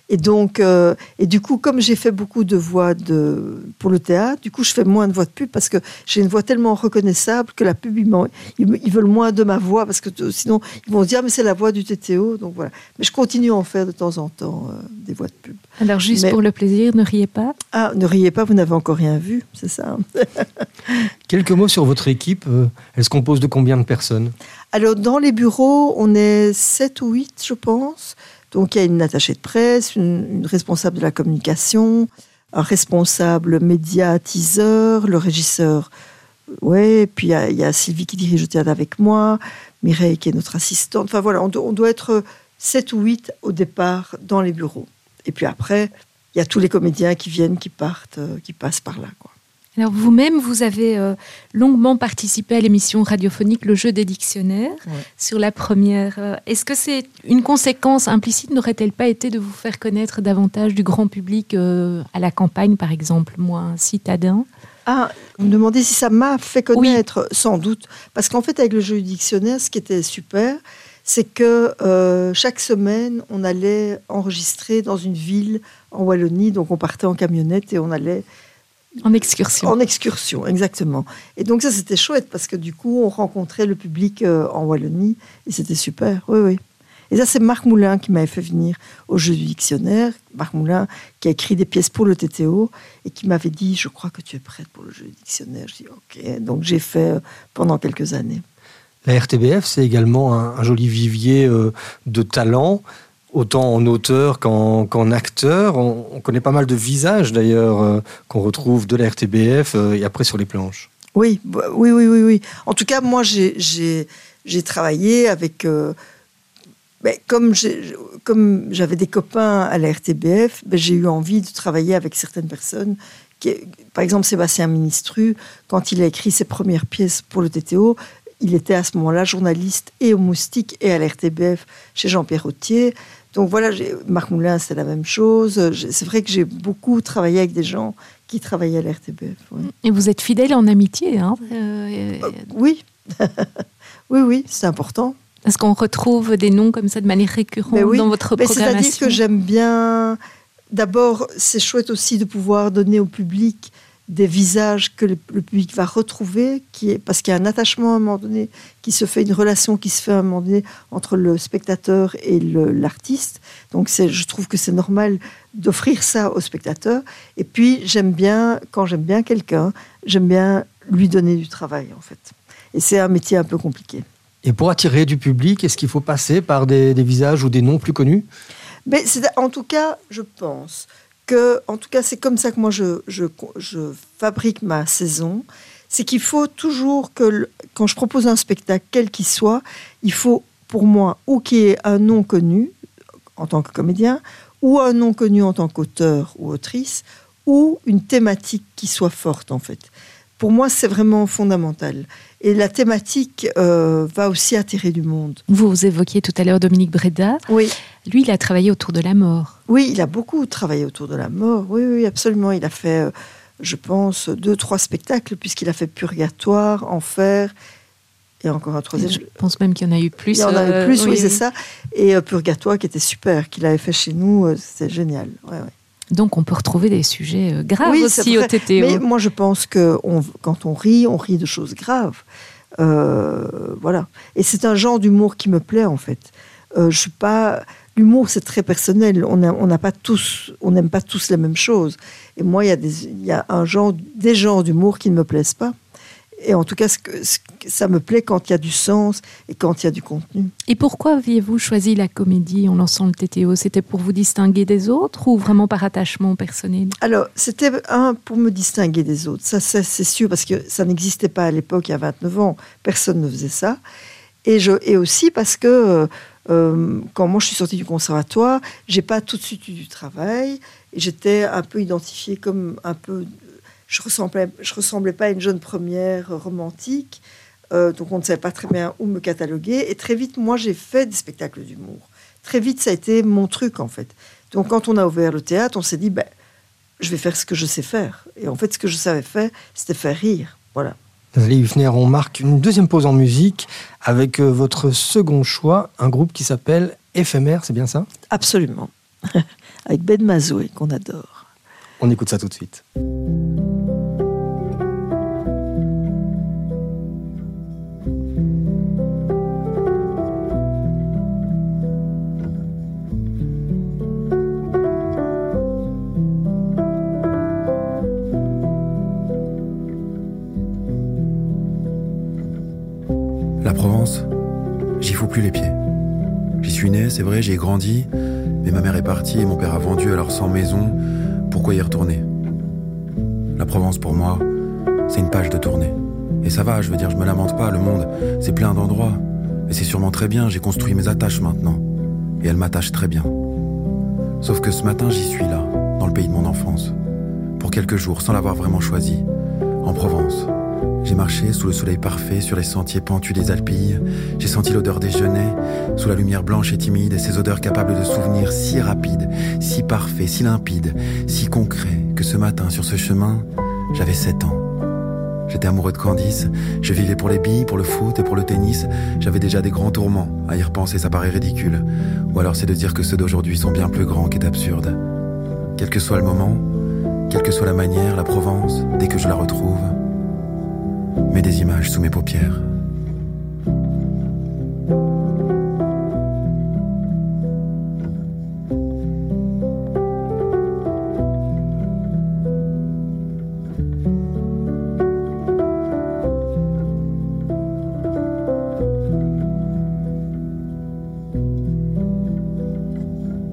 Et donc, euh, et du coup, comme j'ai fait beaucoup de voix de, pour le théâtre, du coup, je fais moins de voix de pub parce que j'ai une voix tellement reconnaissable que la pub, ils, veulent moins de ma voix parce que euh, sinon, ils vont se dire, Ah, mais c'est la voix du TTO. Donc voilà. Mais je continue à en faire de temps en temps euh, des voix de pub. Alors, juste Mais- pour le plaisir, ne riez pas. Ah, ne riez pas, vous n'avez encore rien vu, c'est ça. Quelques mots sur votre équipe. Elle se compose de combien de personnes? Alors, dans les bureaux, on est 7 ou 8, je pense. Donc, il y a une attachée de presse, une, responsable de la communication, un responsable médiatiseur, le régisseur. Ouais, puis il y, a, Sylvie qui dirige le théâtre avec moi, Mireille qui est notre assistante. Enfin voilà, on doit être 7 ou 8 au départ dans les bureaux. Et puis après, il y a tous les comédiens qui viennent, qui partent, euh, qui passent par là. Quoi. Alors, vous-même, vous avez euh, longuement participé à l'émission radiophonique Le jeu des dictionnaires Ouais. sur la première. Euh, Est-ce que c'est une conséquence implicite? N'aurait-elle pas été de vous faire connaître davantage du grand public euh, à la campagne, par exemple, moins citadin? Ah, vous me demandez si ça m'a fait connaître, sans doute. Parce qu'en fait, avec le jeu du dictionnaire, ce qui était super, c'est que euh, chaque semaine, on allait enregistrer dans une ville en Wallonie. Donc, on partait en camionnette et on allait En excursion. en excursion, exactement. Et donc, ça, c'était chouette parce que du coup, on rencontrait le public euh, en Wallonie et c'était super. Oui, oui. Et ça, c'est Marc Moulin qui m'avait fait venir au jeu du dictionnaire. Marc Moulin qui a écrit des pièces pour le TTO et qui m'avait dit Je crois que tu es prête pour le jeu du dictionnaire. Je dis Ok. Donc j'ai fait euh, pendant quelques années. La RTBF, c'est également un, joli vivier euh, de talent autant en auteur qu'en acteur. On, connaît pas mal de visages d'ailleurs euh, qu'on retrouve de la RTBF et après sur les planches. Oui, bah, oui, oui, oui, oui. En tout cas, moi, j'ai travaillé avec ben, comme j'avais des copains à la RTBF, ben, j'ai eu envie de travailler avec certaines personnes. Par exemple, Sébastien Ministru, quand il a écrit ses premières pièces pour le TTO, il était à ce moment-là journaliste et au Moustique et à la RTBF chez Jean-Pierre Autier. Donc voilà, Marc Moulin, c'est la même chose. C'est vrai que j'ai beaucoup travaillé avec des gens qui travaillaient à la RTBF. Et vous êtes fidèle en amitié, hein euh, euh, Oui, oui, oui, c'est important. Est-ce qu'on retrouve des noms comme ça de manière récurrente ben dans votre ben programmation? C'est-à-dire que j'aime bien. D'abord, c'est chouette aussi de pouvoir donner au public des visages que le, public va retrouver, qui est, parce qu'il y a un attachement à un moment donné, qui se fait, une relation qui se fait à un moment donné entre le spectateur et l'artiste. Donc je trouve que c'est normal d'offrir ça au spectateur. Et puis j'aime bien, quand j'aime bien quelqu'un, j'aime bien lui donner du travail en fait. Et c'est un métier un peu compliqué. Et pour attirer du public, est-ce qu'il faut passer par des, visages ou des noms plus connus? Mais En tout cas, je pense que, en tout cas, c'est comme ça que moi je, je, fabrique ma saison. C'est qu'il faut toujours que, quand je propose un spectacle, quel qu'il soit, il faut pour moi ou qu'il y ait un nom connu en tant que comédien, ou un nom connu en tant qu'auteur ou autrice, ou une thématique qui soit forte en fait. Pour moi, c'est vraiment fondamental. Et la thématique euh, va aussi attirer du monde. Vous, évoquiez tout à l'heure Dominique Breda. Oui. Lui, il a travaillé autour de la mort. Oui, il a beaucoup travaillé autour de la mort. Oui, oui, absolument. Il a fait, euh, je pense, deux, trois spectacles, puisqu'il a fait Purgatoire, Enfer, et encore un troisième. Je pense même qu'il y en a eu plus. Il y en a eu euh, plus, oui, c'est ça. Et Purgatoire, qui était super, qu'il avait fait chez nous, c'était génial. Ouais, ouais. Donc on peut retrouver des sujets euh, graves aussi au TTO. Mais moi je pense que quand on rit, on rit de choses graves. Euh, voilà. Et c'est un genre d'humour qui me plaît en fait. Euh, je suis pas. L'humour c'est très personnel. On n'a pas tous, on n'aime pas tous les mêmes choses. Et moi il y a des, il y a un genre, des genres d'humour qui ne me plaisent pas. Et en tout cas, ce que, ça me plaît quand il y a du sens et quand il y a du contenu. Et pourquoi aviez-vous choisi la comédie en lançant le TTO C'était pour vous distinguer des autres ou vraiment par attachement personnel? Alors, c'était un pour me distinguer des autres. Ça, c'est sûr, parce que ça n'existait pas à l'époque, il y a 29 ans. Personne ne faisait ça. Et, je, et aussi parce que euh, quand moi je suis sortie du conservatoire, j'ai pas tout de suite eu du travail. J'étais un peu identifiée comme un peu je ressemblais, je ressemblais pas à une jeune première romantique, euh, donc on ne savait pas très bien où me cataloguer. Et très vite, moi, j'ai fait des spectacles d'humour. Très vite, ça a été mon truc, en fait. Donc quand on a ouvert le théâtre, on s'est dit, ben, je vais faire ce que je sais faire. Et en fait, ce que je savais faire, c'était faire rire. Voilà. Nathalie Huffner, on marque une deuxième pause en musique avec euh, votre second choix, un groupe qui s'appelle Éphémère, c'est bien ça? Absolument. avec Ben Mazoué, qu'on adore. On écoute ça tout de suite. Les pieds. J'y suis né, c'est vrai, j'y ai grandi, mais ma mère est partie et mon père a vendu, alors sans maison, pourquoi y retourner? La Provence, pour moi, c'est une page de tournée. Et ça va, je veux dire, je me lamente pas, le monde, c'est plein d'endroits. Et c'est sûrement très bien, j'ai construit mes attaches maintenant. Et elles m'attachent très bien. Sauf que ce matin, j'y suis là, dans le pays de mon enfance. Pour quelques jours, sans l'avoir vraiment choisi, en Provence. J'ai marché sous le soleil parfait sur les sentiers pentus des Alpilles. J'ai senti l'odeur des genêts, sous la lumière blanche et timide, et ces odeurs capables de souvenirs si rapides, si parfaits, si limpides, si concrets, que ce matin, sur ce chemin, j'avais 7 ans. J'étais amoureux de Candice, je vivais pour les billes, pour le foot et pour le tennis. J'avais déjà des grands tourments. À y repenser, ça paraît ridicule. Ou alors c'est de dire que ceux d'aujourd'hui sont bien plus grands qu'est absurde. Quel que soit le moment, quelle que soit la manière, la Provence, dès que je la retrouve, des images sous mes paupières.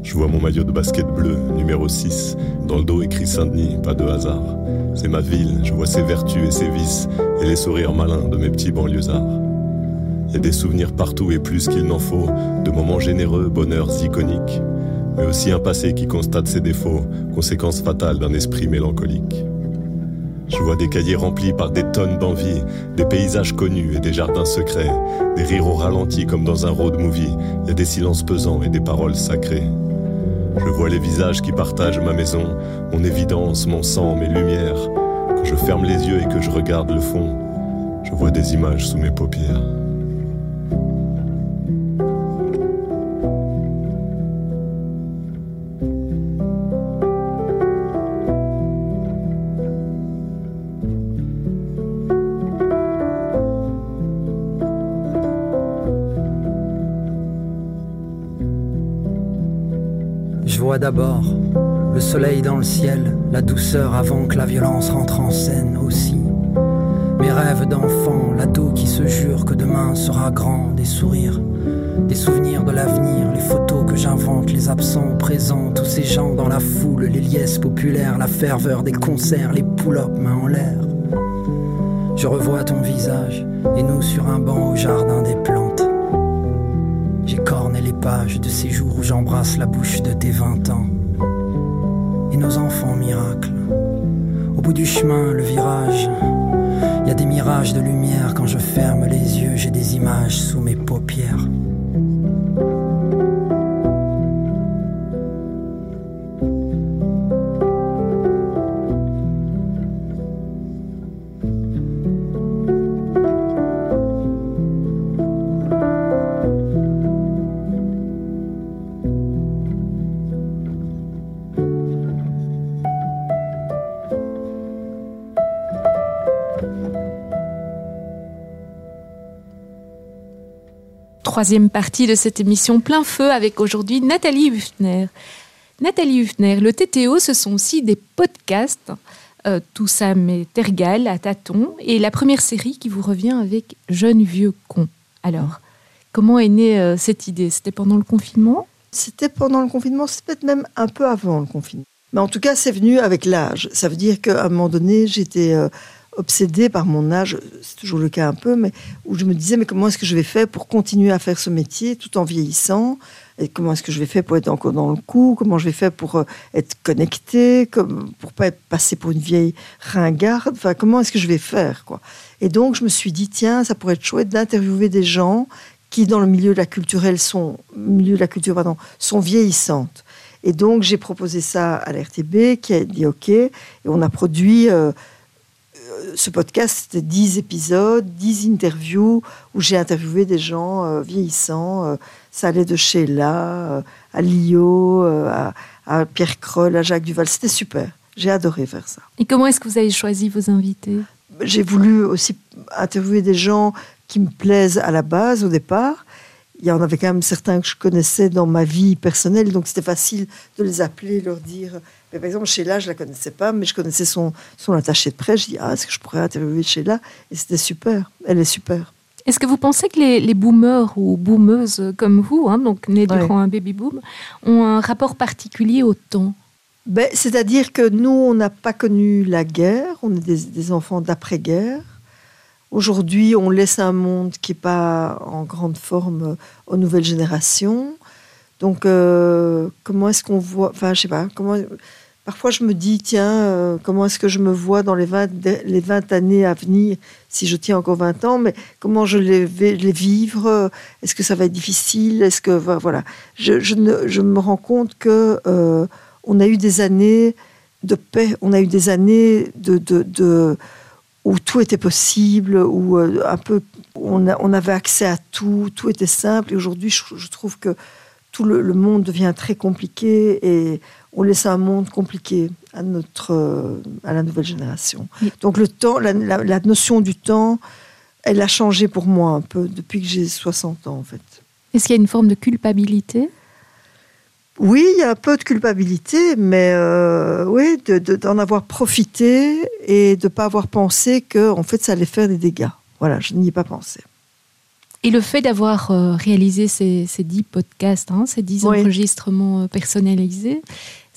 Je vois mon maillot de basket bleu, numéro 6, dans le dos écrit Saint-Denis, pas de hasard. C'est ma ville, je vois ses vertus et ses vices, et les sourires malins de mes petits banlieusards. Y a des souvenirs partout et plus qu'il n'en faut, de moments généreux, bonheurs iconiques, mais aussi un passé qui constate ses défauts, conséquences fatales d'un esprit mélancolique. Je vois des cahiers remplis par des tonnes d'envie, des paysages connus et des jardins secrets, des rires au ralenti comme dans un road movie, a des silences pesants et des paroles sacrées. Je vois les visages qui partagent ma maison, mon évidence, mon sang, mes lumières. Quand je ferme les yeux et que je regarde le fond, je vois des images sous mes paupières. D'abord le soleil dans le ciel, la douceur avant que la violence rentre en scène aussi. Mes rêves d'enfant, l'ado qui se jure que demain sera grand, des sourires, des souvenirs de l'avenir, les photos que j'invente, les absents au présent, tous ces gens dans la foule, les liesses populaires, la ferveur des concerts, les pull-ups main en l'air. Je revois ton visage et nous sur un banc au jardin des plantes. De ces jours où j'embrasse la bouche de tes vingt ans. Et nos enfants miracles. Au bout du chemin, le virage. Il y a des mirages de lumière quand je ferme les yeux, j'ai des images sous mes paupières. Troisième partie de cette émission plein feu avec aujourd'hui Nathalie Huffner. Nathalie Huffner, le TTO, ce sont aussi des podcasts. Tout ça m'est égal à tâtons. Et la première série qui vous revient avec Jeune vieux con. Alors, comment est née euh, cette idée? C'était pendant le confinement? C'était pendant le confinement, c'est peut-être même un peu avant le confinement. Mais en tout cas, c'est venu avec l'âge. Ça veut dire qu'à un moment donné, j'étais euh, obsédée par mon âge, c'est toujours le cas un peu, mais où je me disais, mais comment est-ce que je vais faire pour continuer à faire ce métier tout en vieillissant? Et comment est-ce que je vais faire pour être encore dans le coup? Comment je vais faire pour euh, être connectée? Comme, Pour pas être passée pour une vieille ringarde? Enfin, comment est-ce que je vais faire quoi? Et donc, je me suis dit, tiens, ça pourrait être chouette d'interviewer des gens qui, dans le milieu de la sont, milieu de la culture, pardon, sont vieillissantes. Et donc, j'ai proposé ça à l'RTB, qui a dit OK. Et on a produit euh, ce podcast, c'était 10 épisodes, 10 interviews où j'ai interviewé des gens euh, vieillissants. Euh, ça allait de Sheila euh, à Lio, à, à Pierre Kroll, à Jacques Duval. C'était super. J'ai adoré faire ça. Et comment est-ce que vous avez choisi vos invités? J'ai voulu aussi interviewer des gens qui me plaisent à la base, au départ. Il y en avait quand même certains que je connaissais dans ma vie personnelle, donc c'était facile de les appeler, leur dire. Mais par exemple, Sheila, je la connaissais pas, mais je connaissais son, son attaché de presse. Je dis, ah, est-ce que je pourrais interviewer Sheila? Et c'était super. Elle est super. Est-ce que vous pensez que les, les boomers ou boomeuses comme vous, hein, donc nés Ouais. durant un baby boom, ont un rapport particulier au temps? Ben, C'est-à-dire que nous, on n'a pas connu la guerre, on est des, des enfants d'après-guerre. Aujourd'hui, on laisse un monde qui n'est pas en grande forme aux nouvelles générations. Donc, euh, comment est-ce qu'on voit Enfin, je sais pas. Comment, parfois, je me dis, tiens, euh, comment est-ce que je me vois dans les 20, de- les 20 années à venir, si je tiens encore 20 ans, mais comment je vais les vivre Est-ce que ça va être difficile Est-ce que. Voilà. Je, me rends compte que. euh, on a eu des années de paix, on a eu des années où tout était possible, où euh, un peu on, avait accès à tout, tout était simple. Et aujourd'hui, je, je trouve que tout le, le monde devient très compliqué et on laisse un monde compliqué à notre euh, à la nouvelle génération. Oui. Donc le temps, la, la- la notion du temps, elle a changé pour moi un peu depuis que j'ai 60 ans en fait. Est-ce qu'il y a une forme de culpabilité? Oui, il y a un peu de culpabilité, mais euh, oui, de- de- d'en avoir profité et de ne pas avoir pensé que en fait ça allait faire des dégâts. Voilà, je n'y ai pas pensé. Et le fait d'avoir euh, réalisé ces, dix podcasts, hein, ces dix Oui. enregistrements personnalisés,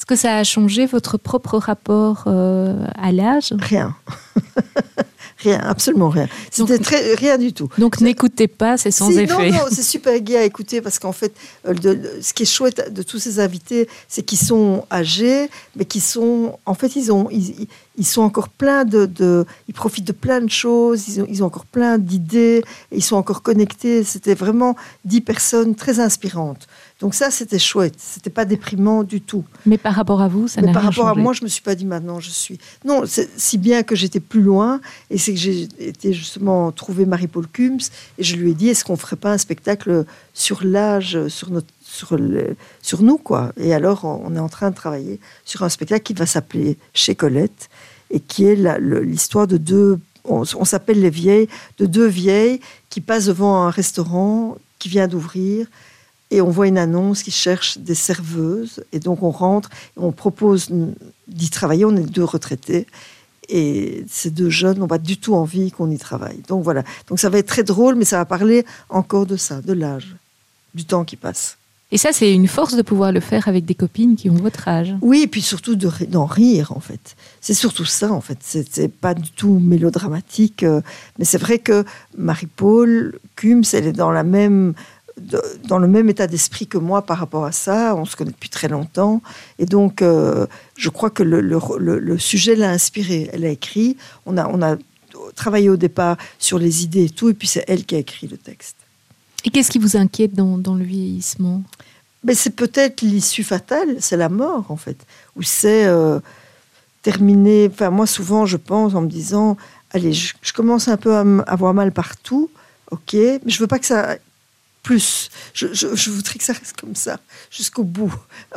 que ça a changé votre propre rapport euh, à l'âge? Rien. rien, absolument rien. C'était très rien du tout. Donc n'écoutez pas, c'est sans Si, effet. Non, non, c'est super gai à écouter parce qu'en fait, euh, de- de- ce qui est chouette de tous ces invités, c'est qu'ils sont âgés, mais qu'ils sont, en fait, ils ont, ils, ils- sont encore plein de, de- ils profitent de plein de choses, ils ont, ils ont encore plein d'idées, ils sont encore connectés. C'était vraiment dix personnes très inspirantes. Donc ça, c'était chouette. C'était pas déprimant du tout. Mais par rapport à vous, ça Mais n'a par rien rapport à moi, je me suis pas dit maintenant je suis. Non, si bien que j'étais plus loin et c'est que j'ai été justement trouver Marie-Paul Kums et je lui ai dit est-ce qu'on ferait pas un spectacle sur l'âge, sur notre, sur le, sur nous quoi. Et alors on est en train de travailler sur un spectacle qui va s'appeler Chez Colette et qui est l'histoire de deux. On, on s'appelle les vieilles, de deux vieilles qui passent devant un restaurant qui vient d'ouvrir et on voit une annonce qui cherche des serveuses. Et donc on rentre, et on propose d'y travailler. On est deux retraités. Et ces deux jeunes n'ont pas du tout envie qu'on y travaille. Donc voilà. Donc ça va être très drôle, mais ça va parler encore de ça, de l'âge, du temps qui passe. Et ça, c'est une force de pouvoir le faire avec des copines qui ont votre âge. Oui, et puis surtout de d'en rire, en fait. C'est surtout ça, en fait. C'est pas du tout mélodramatique. euh, mais c'est vrai que Marie-Paul Kums, elle est dans la même dans le même état d'esprit que moi par rapport à ça. On se connaît depuis très longtemps. Et donc, euh, je crois que le, le- le- le sujet l'a inspirée. Elle a écrit. On a, on a travaillé au départ sur les idées et tout. Et puis, c'est elle qui a écrit le texte. Et qu'est-ce qui vous inquiète dans, dans le vieillissement? Mais c'est peut-être l'issue fatale, c'est la mort en fait, ou c'est euh, terminer. Enfin, moi souvent je pense en me disant, allez, je, je commence un peu à avoir mal partout, ok, mais je veux pas que ça plus. Je, je- je voudrais que ça reste comme ça jusqu'au bout,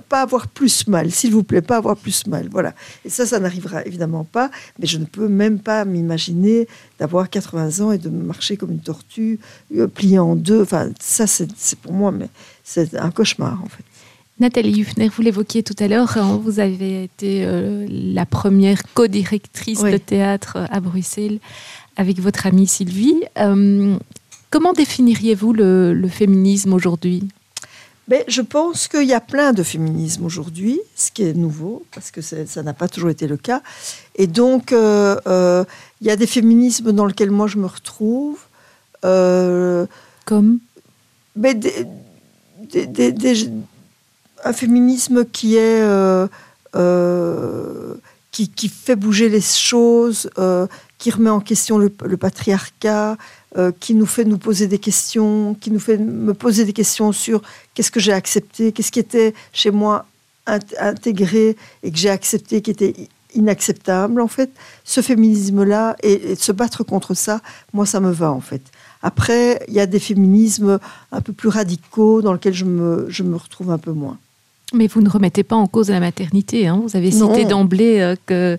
pas avoir plus mal, s'il vous plaît, pas avoir plus mal, voilà. Et ça, ça n'arrivera évidemment pas, mais je ne peux même pas m'imaginer d'avoir 80 ans et de marcher comme une tortue, euh, pliée en deux. Enfin, ça c'est pour moi, mais c'est un cauchemar en fait. Nathalie Huffner, vous l'évoquiez tout à l'heure, hein, vous avez été euh, la première co-directrice Oui. de théâtre à Bruxelles avec votre amie Sylvie. Euh, comment définiriez-vous le, le féminisme aujourd'hui? Mais je pense qu'il y a plein de féminisme aujourd'hui, ce qui est nouveau, parce que ça n'a pas toujours été le cas. Et donc, euh, euh, il y a des féminismes dans lesquels moi je me retrouve. Euh, Comme? mais des- des- un féminisme qui est qui, qui fait bouger les choses, qui remet en question le, le patriarcat, euh, qui nous fait nous poser des questions, qui nous fait me poser des questions sur qu'est-ce que j'ai accepté, qu'est-ce qui était chez moi int- intégré et que j'ai accepté qui était i- inacceptable en fait. Ce féminisme-là et, se battre contre ça, moi ça me va en fait. Après, il y a des féminismes un peu plus radicaux dans lesquels je me, je me retrouve un peu moins. Mais vous ne remettez pas en cause la maternité. hein. Vous avez cité d'emblée euh, que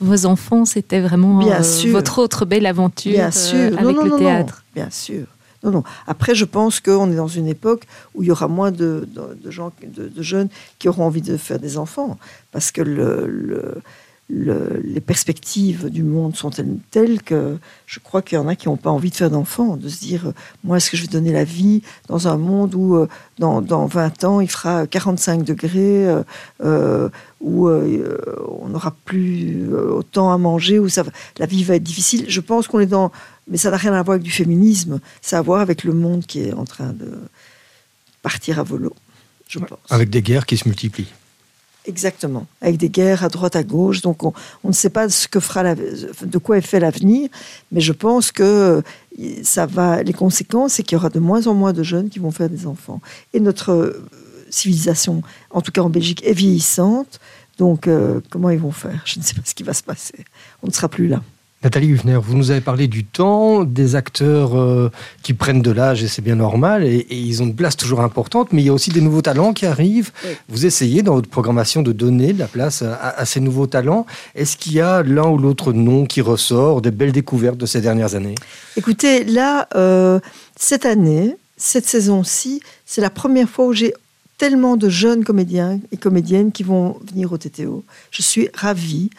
vos enfants, c'était vraiment Bien euh, sûr. votre autre belle aventure Bien euh, sûr. avec non, le non, théâtre. Bien sûr. Non, non. Après, je pense qu'on est dans une époque où il y aura moins de, de- de gens, de, de jeunes qui auront envie de faire des enfants. Parce que le, le- le- les perspectives du monde sont telles, telles que je crois qu'il y en a qui n'ont pas envie de faire d'enfants, de se dire, euh, moi, est-ce que je vais donner la vie dans un monde où, euh, dans, dans 20 ans, il fera 45 degrés, euh, où euh, on n'aura plus autant à manger, où ça, la vie va être difficile? Je pense qu'on est dans... Mais ça n'a rien à voir avec du féminisme, ça a à voir avec le monde qui est en train de partir à volo, je pense. Avec des guerres qui se multiplient. Exactement, avec des guerres à droite à gauche. Donc on, ne sait pas de quoi est fait l'avenir, mais je pense que va. Les conséquences, c'est qu'il y aura de moins en moins de jeunes qui vont faire des enfants. Et notre euh, civilisation, en tout cas en Belgique, est vieillissante. Donc euh, comment ils vont faire? Je ne sais pas ce qui va se passer. On ne sera plus là. Nathalie Huffner, vous nous avez parlé du temps, des acteurs euh, qui prennent de l'âge et c'est bien normal, et, et ils ont une place toujours importante, mais il y a aussi des nouveaux talents qui arrivent. Oui. Vous essayez dans votre programmation de donner de la place à, à ces nouveaux talents. Est-ce qu'il y a l'un ou l'autre nom qui ressort, des belles découvertes de ces dernières années? Écoutez, là, euh, cette année, cette saison-ci, c'est la première fois où j'ai tellement de jeunes comédiens et comédiennes qui vont venir au TTO. Je suis ravie.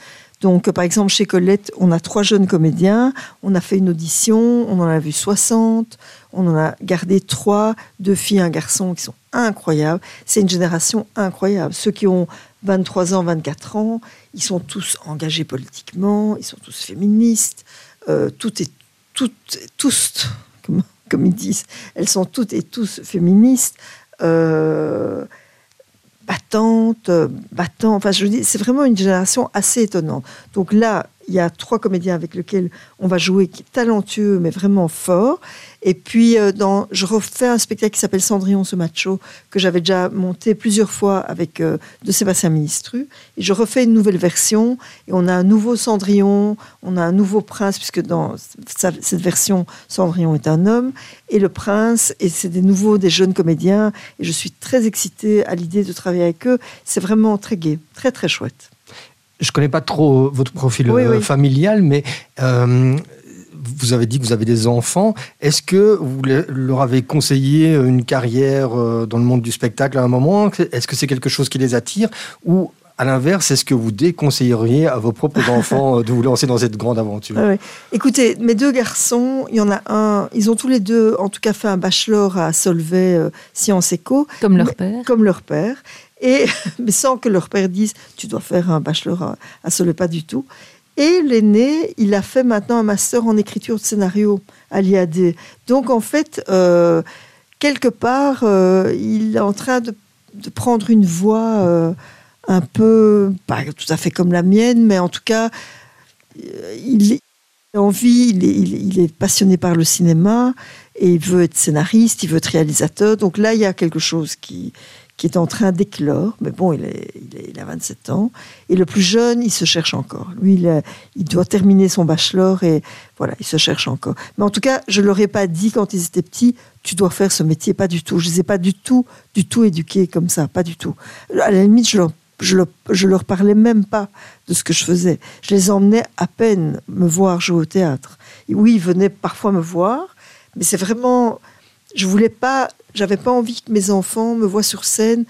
Donc, par exemple, chez Colette, on a trois jeunes comédiens. On a fait une audition, on en a vu 60. On en a gardé trois, deux filles, un garçon qui sont incroyables. C'est une génération incroyable. Ceux qui ont 23 ans, 24 ans, ils sont tous engagés politiquement, ils sont tous féministes. Euh, tout est, toutes, tous, comme, comme, ils disent, elles sont toutes et tous féministes. Euh, battantes, battantes. Enfin, je dis, c'est vraiment une génération assez étonnante. Donc là, il y a trois comédiens avec lesquels on va jouer, qui est talentueux, mais vraiment fort. Et puis, euh, dans, je refais un spectacle qui s'appelle Cendrillon ce macho, que j'avais déjà monté plusieurs fois avec euh, de Sébastien Ministru. Et je refais une nouvelle version. Et on a un nouveau Cendrillon, on a un nouveau prince, puisque dans cette version, Cendrillon est un homme. Et le prince, et c'est des nouveaux, des jeunes comédiens. Et je suis très excitée à l'idée de travailler avec eux. C'est vraiment très gai, très, très chouette. Je connais pas trop votre profil euh, familial, mais vous avez dit que vous avez des enfants. Est-ce que vous leur avez conseillé une carrière euh, dans le monde du spectacle à un moment? Est-ce que c'est quelque chose qui les attire? Ou à l'inverse, est-ce que vous déconseilleriez à vos propres enfants de vous lancer dans cette grande aventure? Écoutez, mes deux garçons, il y en a un, ils ont tous les deux en tout cas fait un bachelor à Solvay euh, Sciences Éco. Comme leur père. Comme leur père. Et, mais sans que leur père dise, tu dois faire un bachelor à, à Solvay, pas du tout. Et l'aîné, il a fait maintenant un master en écriture de scénario à l'IAD. Donc en fait, euh, quelque part, euh, il est en train de, prendre une voie euh, un peu, pas tout à fait comme la mienne, mais en tout cas, il a envie, il est passionné par le cinéma et il veut être scénariste, il veut être réalisateur. Donc là, il y a quelque chose qui, qui est en train d'éclore. Mais bon, il, a 27 ans. Et le plus jeune, il se cherche encore. Lui, il, il, doit terminer son bachelor et voilà, il se cherche encore. Mais en tout cas, je leur ai pas dit quand ils étaient petits, tu dois faire ce métier, pas du tout. Je les ai pas du tout, du tout éduqués comme ça, pas du tout. À la limite, je leur, leur, parlais même pas de ce que je faisais. Je les emmenais à peine me voir jouer au théâtre. Oui, ils venaient parfois me voir, mais c'est vraiment, je voulais pas j'avais pas envie que mes enfants me voient sur scène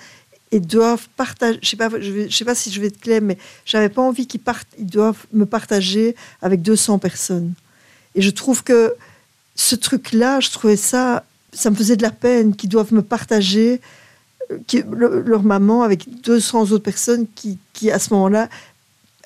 et doivent partager. Je sais pas, je, sais pas si je vais être claire, mais j'avais pas envie qu'ils partent. Ils doivent me partager avec 200 personnes. Et je trouve que ce truc-là, je trouvais ça, ça me faisait de la peine qu'ils doivent me partager euh, leur maman avec 200 autres personnes qui, qui à ce moment-là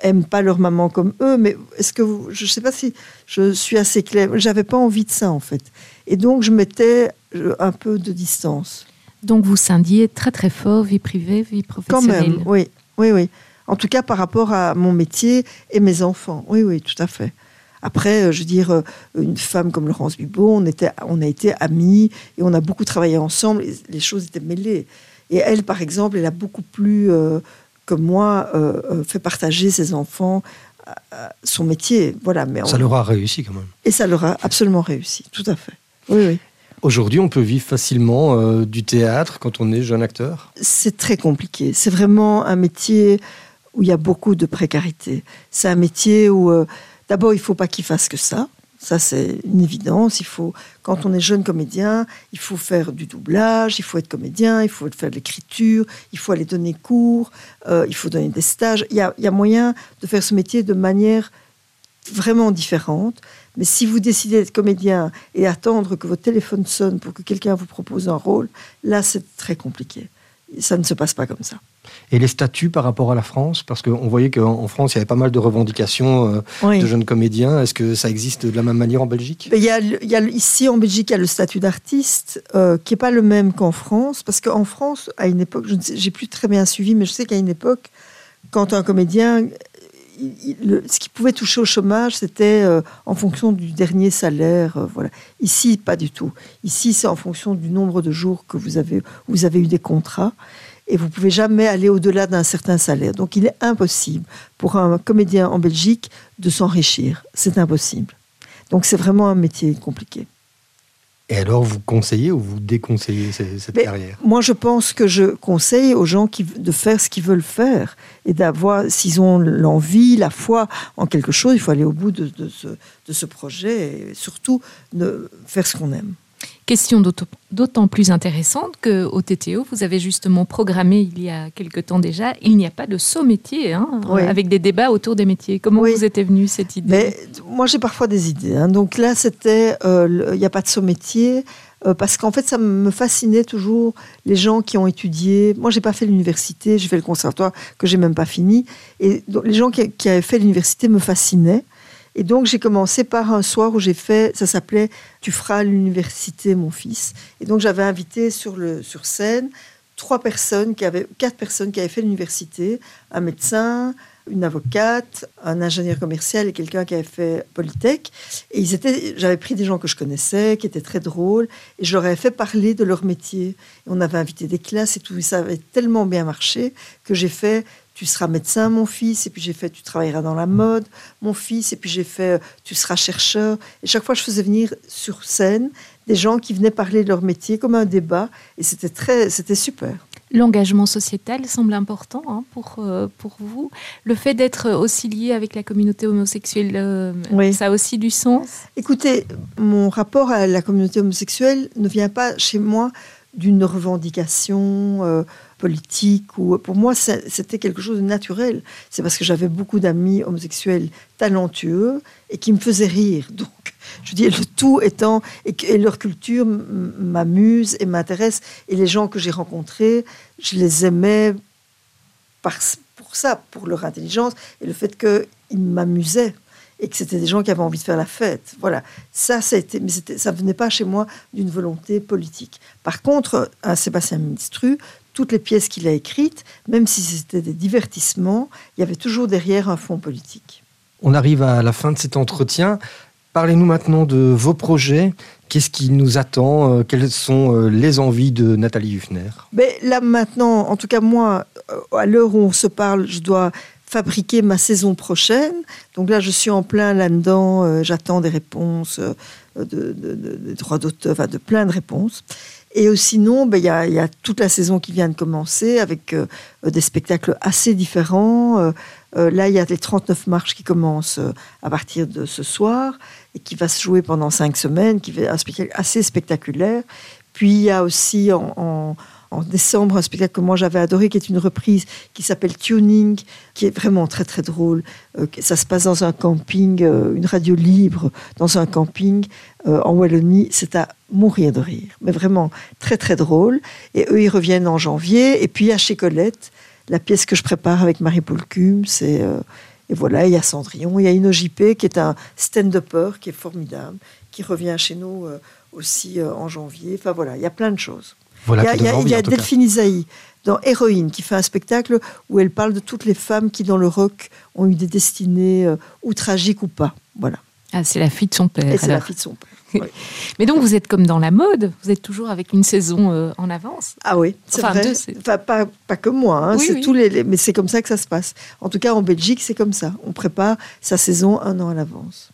aiment pas leur maman comme eux, mais est-ce que vous, je sais pas si je suis assez claire. J'avais pas envie de ça en fait, et donc je mettais un peu de distance. Donc vous scindiez très très fort vie privée, vie professionnelle. Quand même, oui, oui, oui. En tout cas par rapport à mon métier et mes enfants. Oui, oui, tout à fait. Après, euh, je veux dire, euh, une femme comme Laurence Bibot, on, était, on a été amis et on a beaucoup travaillé ensemble. les choses étaient mêlées. Et elle, par exemple, elle a beaucoup plus euh, que moi fait partager ses enfants son métier. Voilà, mais ça leur a réussi quand même. Et ça leur a absolument réussi, tout à fait. Oui, oui. Aujourd'hui, on peut vivre facilement euh, du théâtre quand on est jeune acteur? C'est très compliqué. C'est vraiment un métier où il y a beaucoup de précarité. C'est un métier où, euh, d'abord, il ne faut pas qu'il fasse que ça. Ça, c'est une évidence. Il faut, quand on est jeune comédien, il faut faire du doublage, il faut être comédien, il faut faire de l'écriture, il faut aller donner cours, euh, il faut donner des stages. Il y, a, il y a moyen de faire ce métier de manière vraiment différente. Mais si vous décidez d'être comédien et attendre que votre téléphone sonne pour que quelqu'un vous propose un rôle, là, c'est très compliqué. Ça ne se passe pas comme ça. Et les statuts par rapport à la France? Parce qu'on voyait qu'en France, il y avait pas mal de revendications euh, de jeunes comédiens. Est-ce que ça existe de la même manière en Belgique? Il y, a, Ici, en Belgique, il y a le statut d'artiste euh, qui n'est pas le même qu'en France. Parce qu'en France, à une époque, je n'ai plus très bien suivi, mais je sais qu'à une époque, quand un comédien ce qui pouvait toucher au chômage, c'était euh, en fonction du dernier salaire. Euh, voilà. Ici, pas du tout. Ici, c'est en fonction du nombre de jours que vous avez, vous avez eu des contrats. Et vous pouvez jamais aller au-delà d'un certain salaire. Donc, il est impossible pour un comédien en Belgique de s'enrichir. C'est impossible. Donc, c'est vraiment un métier compliqué. Et alors, vous conseillez ou vous déconseillez cette carrière? Moi, je pense que je conseille aux gens qui, de faire ce qu'ils veulent faire et d'avoir, s'ils ont l'envie, la foi en quelque chose, il faut aller au bout de, ce, de ce, projet et surtout de faire ce qu'on aime. Question d'autant- plus intéressante qu'au TTO, vous avez justement programmé il y a quelque temps déjà, il n'y a pas de saut métier, hein, Oui. avec des débats autour des métiers. Comment Oui. vous était venue cette idée Mais moi, j'ai parfois des idées. hein. Donc là, c'était, euh, il n'y a pas de saut métier, euh, parce qu'en fait, ça me fascinait toujours les gens qui ont étudié. Moi, j'ai pas fait l'université, j'ai fait le conservatoire que j'ai même pas fini. Et donc, les gens qui, qui avaient fait l'université me fascinaient. Et donc, j'ai commencé par un soir où j'ai fait, ça s'appelait Tu feras l'université, mon fils. Et donc, j'avais invité sur, le, sur scène trois personnes, qui avaient, quatre personnes qui avaient fait l'université, un médecin, une avocate, un ingénieur commercial et quelqu'un qui avait fait Polytech. Et ils étaient, j'avais pris des gens que je connaissais, qui étaient très drôles, et je leur avais fait parler de leur métier. Et on avait invité des classes et tout, et ça avait tellement bien marché que j'ai fait tu seras médecin, mon fils, et puis j'ai fait tu travailleras dans la mode, mon fils, et puis j'ai fait euh, tu seras chercheur. Et chaque fois, je faisais venir sur scène des gens qui venaient parler de leur métier comme un débat, et c'était très, c'était super. L'engagement sociétal semble important hein, pour, euh, pour vous. Le fait d'être aussi lié avec la communauté homosexuelle, euh, Oui. ça a aussi du sens Écoutez, mon rapport à la communauté homosexuelle ne vient pas chez moi d'une revendication euh, politique ou pour moi c'était quelque chose de naturel. C'est parce que j'avais beaucoup d'amis homosexuels talentueux et qui me faisaient rire. Donc, je dis le tout étant et, leur culture m'amuse et m'intéresse et les gens que j'ai rencontrés, je les aimais par, pour ça, pour leur intelligence et le fait qu'ils m'amusaient et que c'était des gens qui avaient envie de faire la fête. Voilà, ça, ça mais ça venait pas chez moi d'une volonté politique. Par contre, à Sébastien Ministru, toutes les pièces qu'il a écrites, même si c'était des divertissements, il y avait toujours derrière un fond politique. On arrive à la fin de cet entretien. Parlez-nous maintenant de vos projets. Qu'est-ce qui nous attend? Euh, Quelles sont euh, les envies de Nathalie Huffner Mais là maintenant, en tout cas moi, euh, à l'heure où on se parle, je dois fabriquer ma saison prochaine. Donc là, je suis en plein là-dedans. J'attends des réponses de, de- droits d'auteur, enfin, de plein de réponses. Et euh, sinon, ben, il y, a, toute la saison qui vient de commencer avec euh, des spectacles assez différents. Euh, euh, là, il y a les 39 marches qui commencent euh, à partir de ce soir et qui va se jouer pendant cinq semaines, qui va un assez spectaculaire. Puis il y a aussi en- en décembre un spectacle que moi j'avais adoré, qui est une reprise qui s'appelle Tuning, qui est vraiment très très drôle. Euh, ça se passe dans un camping, euh, une radio libre dans un camping euh, en Wallonie. C'est à mourir de rire, mais vraiment très très drôle. Et eux ils reviennent en janvier. Et puis à chez Colette, la pièce que je prépare avec Marie-Paul Cum, c'est et voilà, il y a Cendrillon, il y a Ino JP qui est un stand-upper qui est formidable, qui revient chez nous aussi en janvier. Enfin voilà, il y a plein de choses. Voilà il y a, qui il y a- donne envie, il y a en tout cas. Delphine Isaïe dans Héroïne qui fait un spectacle où elle parle de toutes les femmes qui dans le rock ont eu des destinées euh, ou tragiques ou pas. Voilà. Ah, c'est la fille de son père. C'est la fille de son père. Mais donc vous êtes comme dans la mode, vous êtes toujours avec une saison euh, en avance. Ah oui, c'est Enfin, vrai. deux, Enfin, pas, pas que moi, hein, Oui, c'est oui. tous les, les- mais c'est comme ça que ça se passe. En tout cas, en Belgique, c'est comme ça. On prépare sa saison un an à l'avance.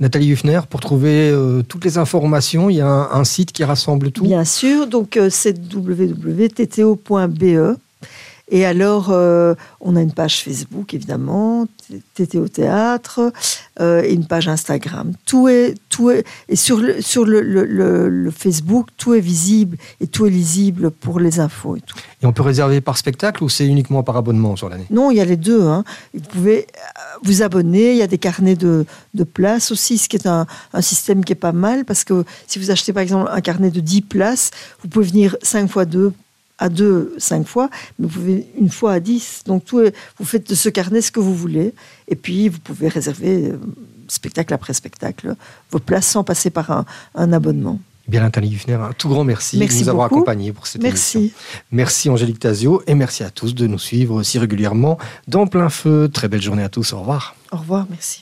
Nathalie Huffner, pour trouver euh, toutes les informations, il y a un, un site qui rassemble tout. Bien sûr, donc euh, c'est www.ttO.be. Et alors, euh, on a une page Facebook, évidemment, TTO Théâtre, euh, et une page Instagram. Tout est, tout est, et sur, le, sur le, le- le- le Facebook, tout est visible et tout est lisible pour les infos et tout. Et on peut réserver par spectacle ou c'est uniquement par abonnement sur l'année? Non, il y a les deux. hein. Vous pouvez euh, vous abonner. Il y a des carnets de, de places aussi, ce qui est un, un système qui est pas mal parce que si vous achetez par exemple un carnet de 10 places, vous pouvez venir 5 fois 2 à 2, 5 fois, mais vous pouvez une fois à 10. Donc tout est- vous faites de ce carnet ce que vous voulez. Et puis vous pouvez réserver euh, spectacle après spectacle vos places sans passer par un, un abonnement. Bien, Nathalie Huffner, un tout grand merci, Merci de nous avoir accompagnés pour cette émission. Merci. Merci Angélique Tazio et merci à tous de nous suivre aussi régulièrement dans plein feu. Très belle journée à tous. Au revoir. Au revoir. Merci.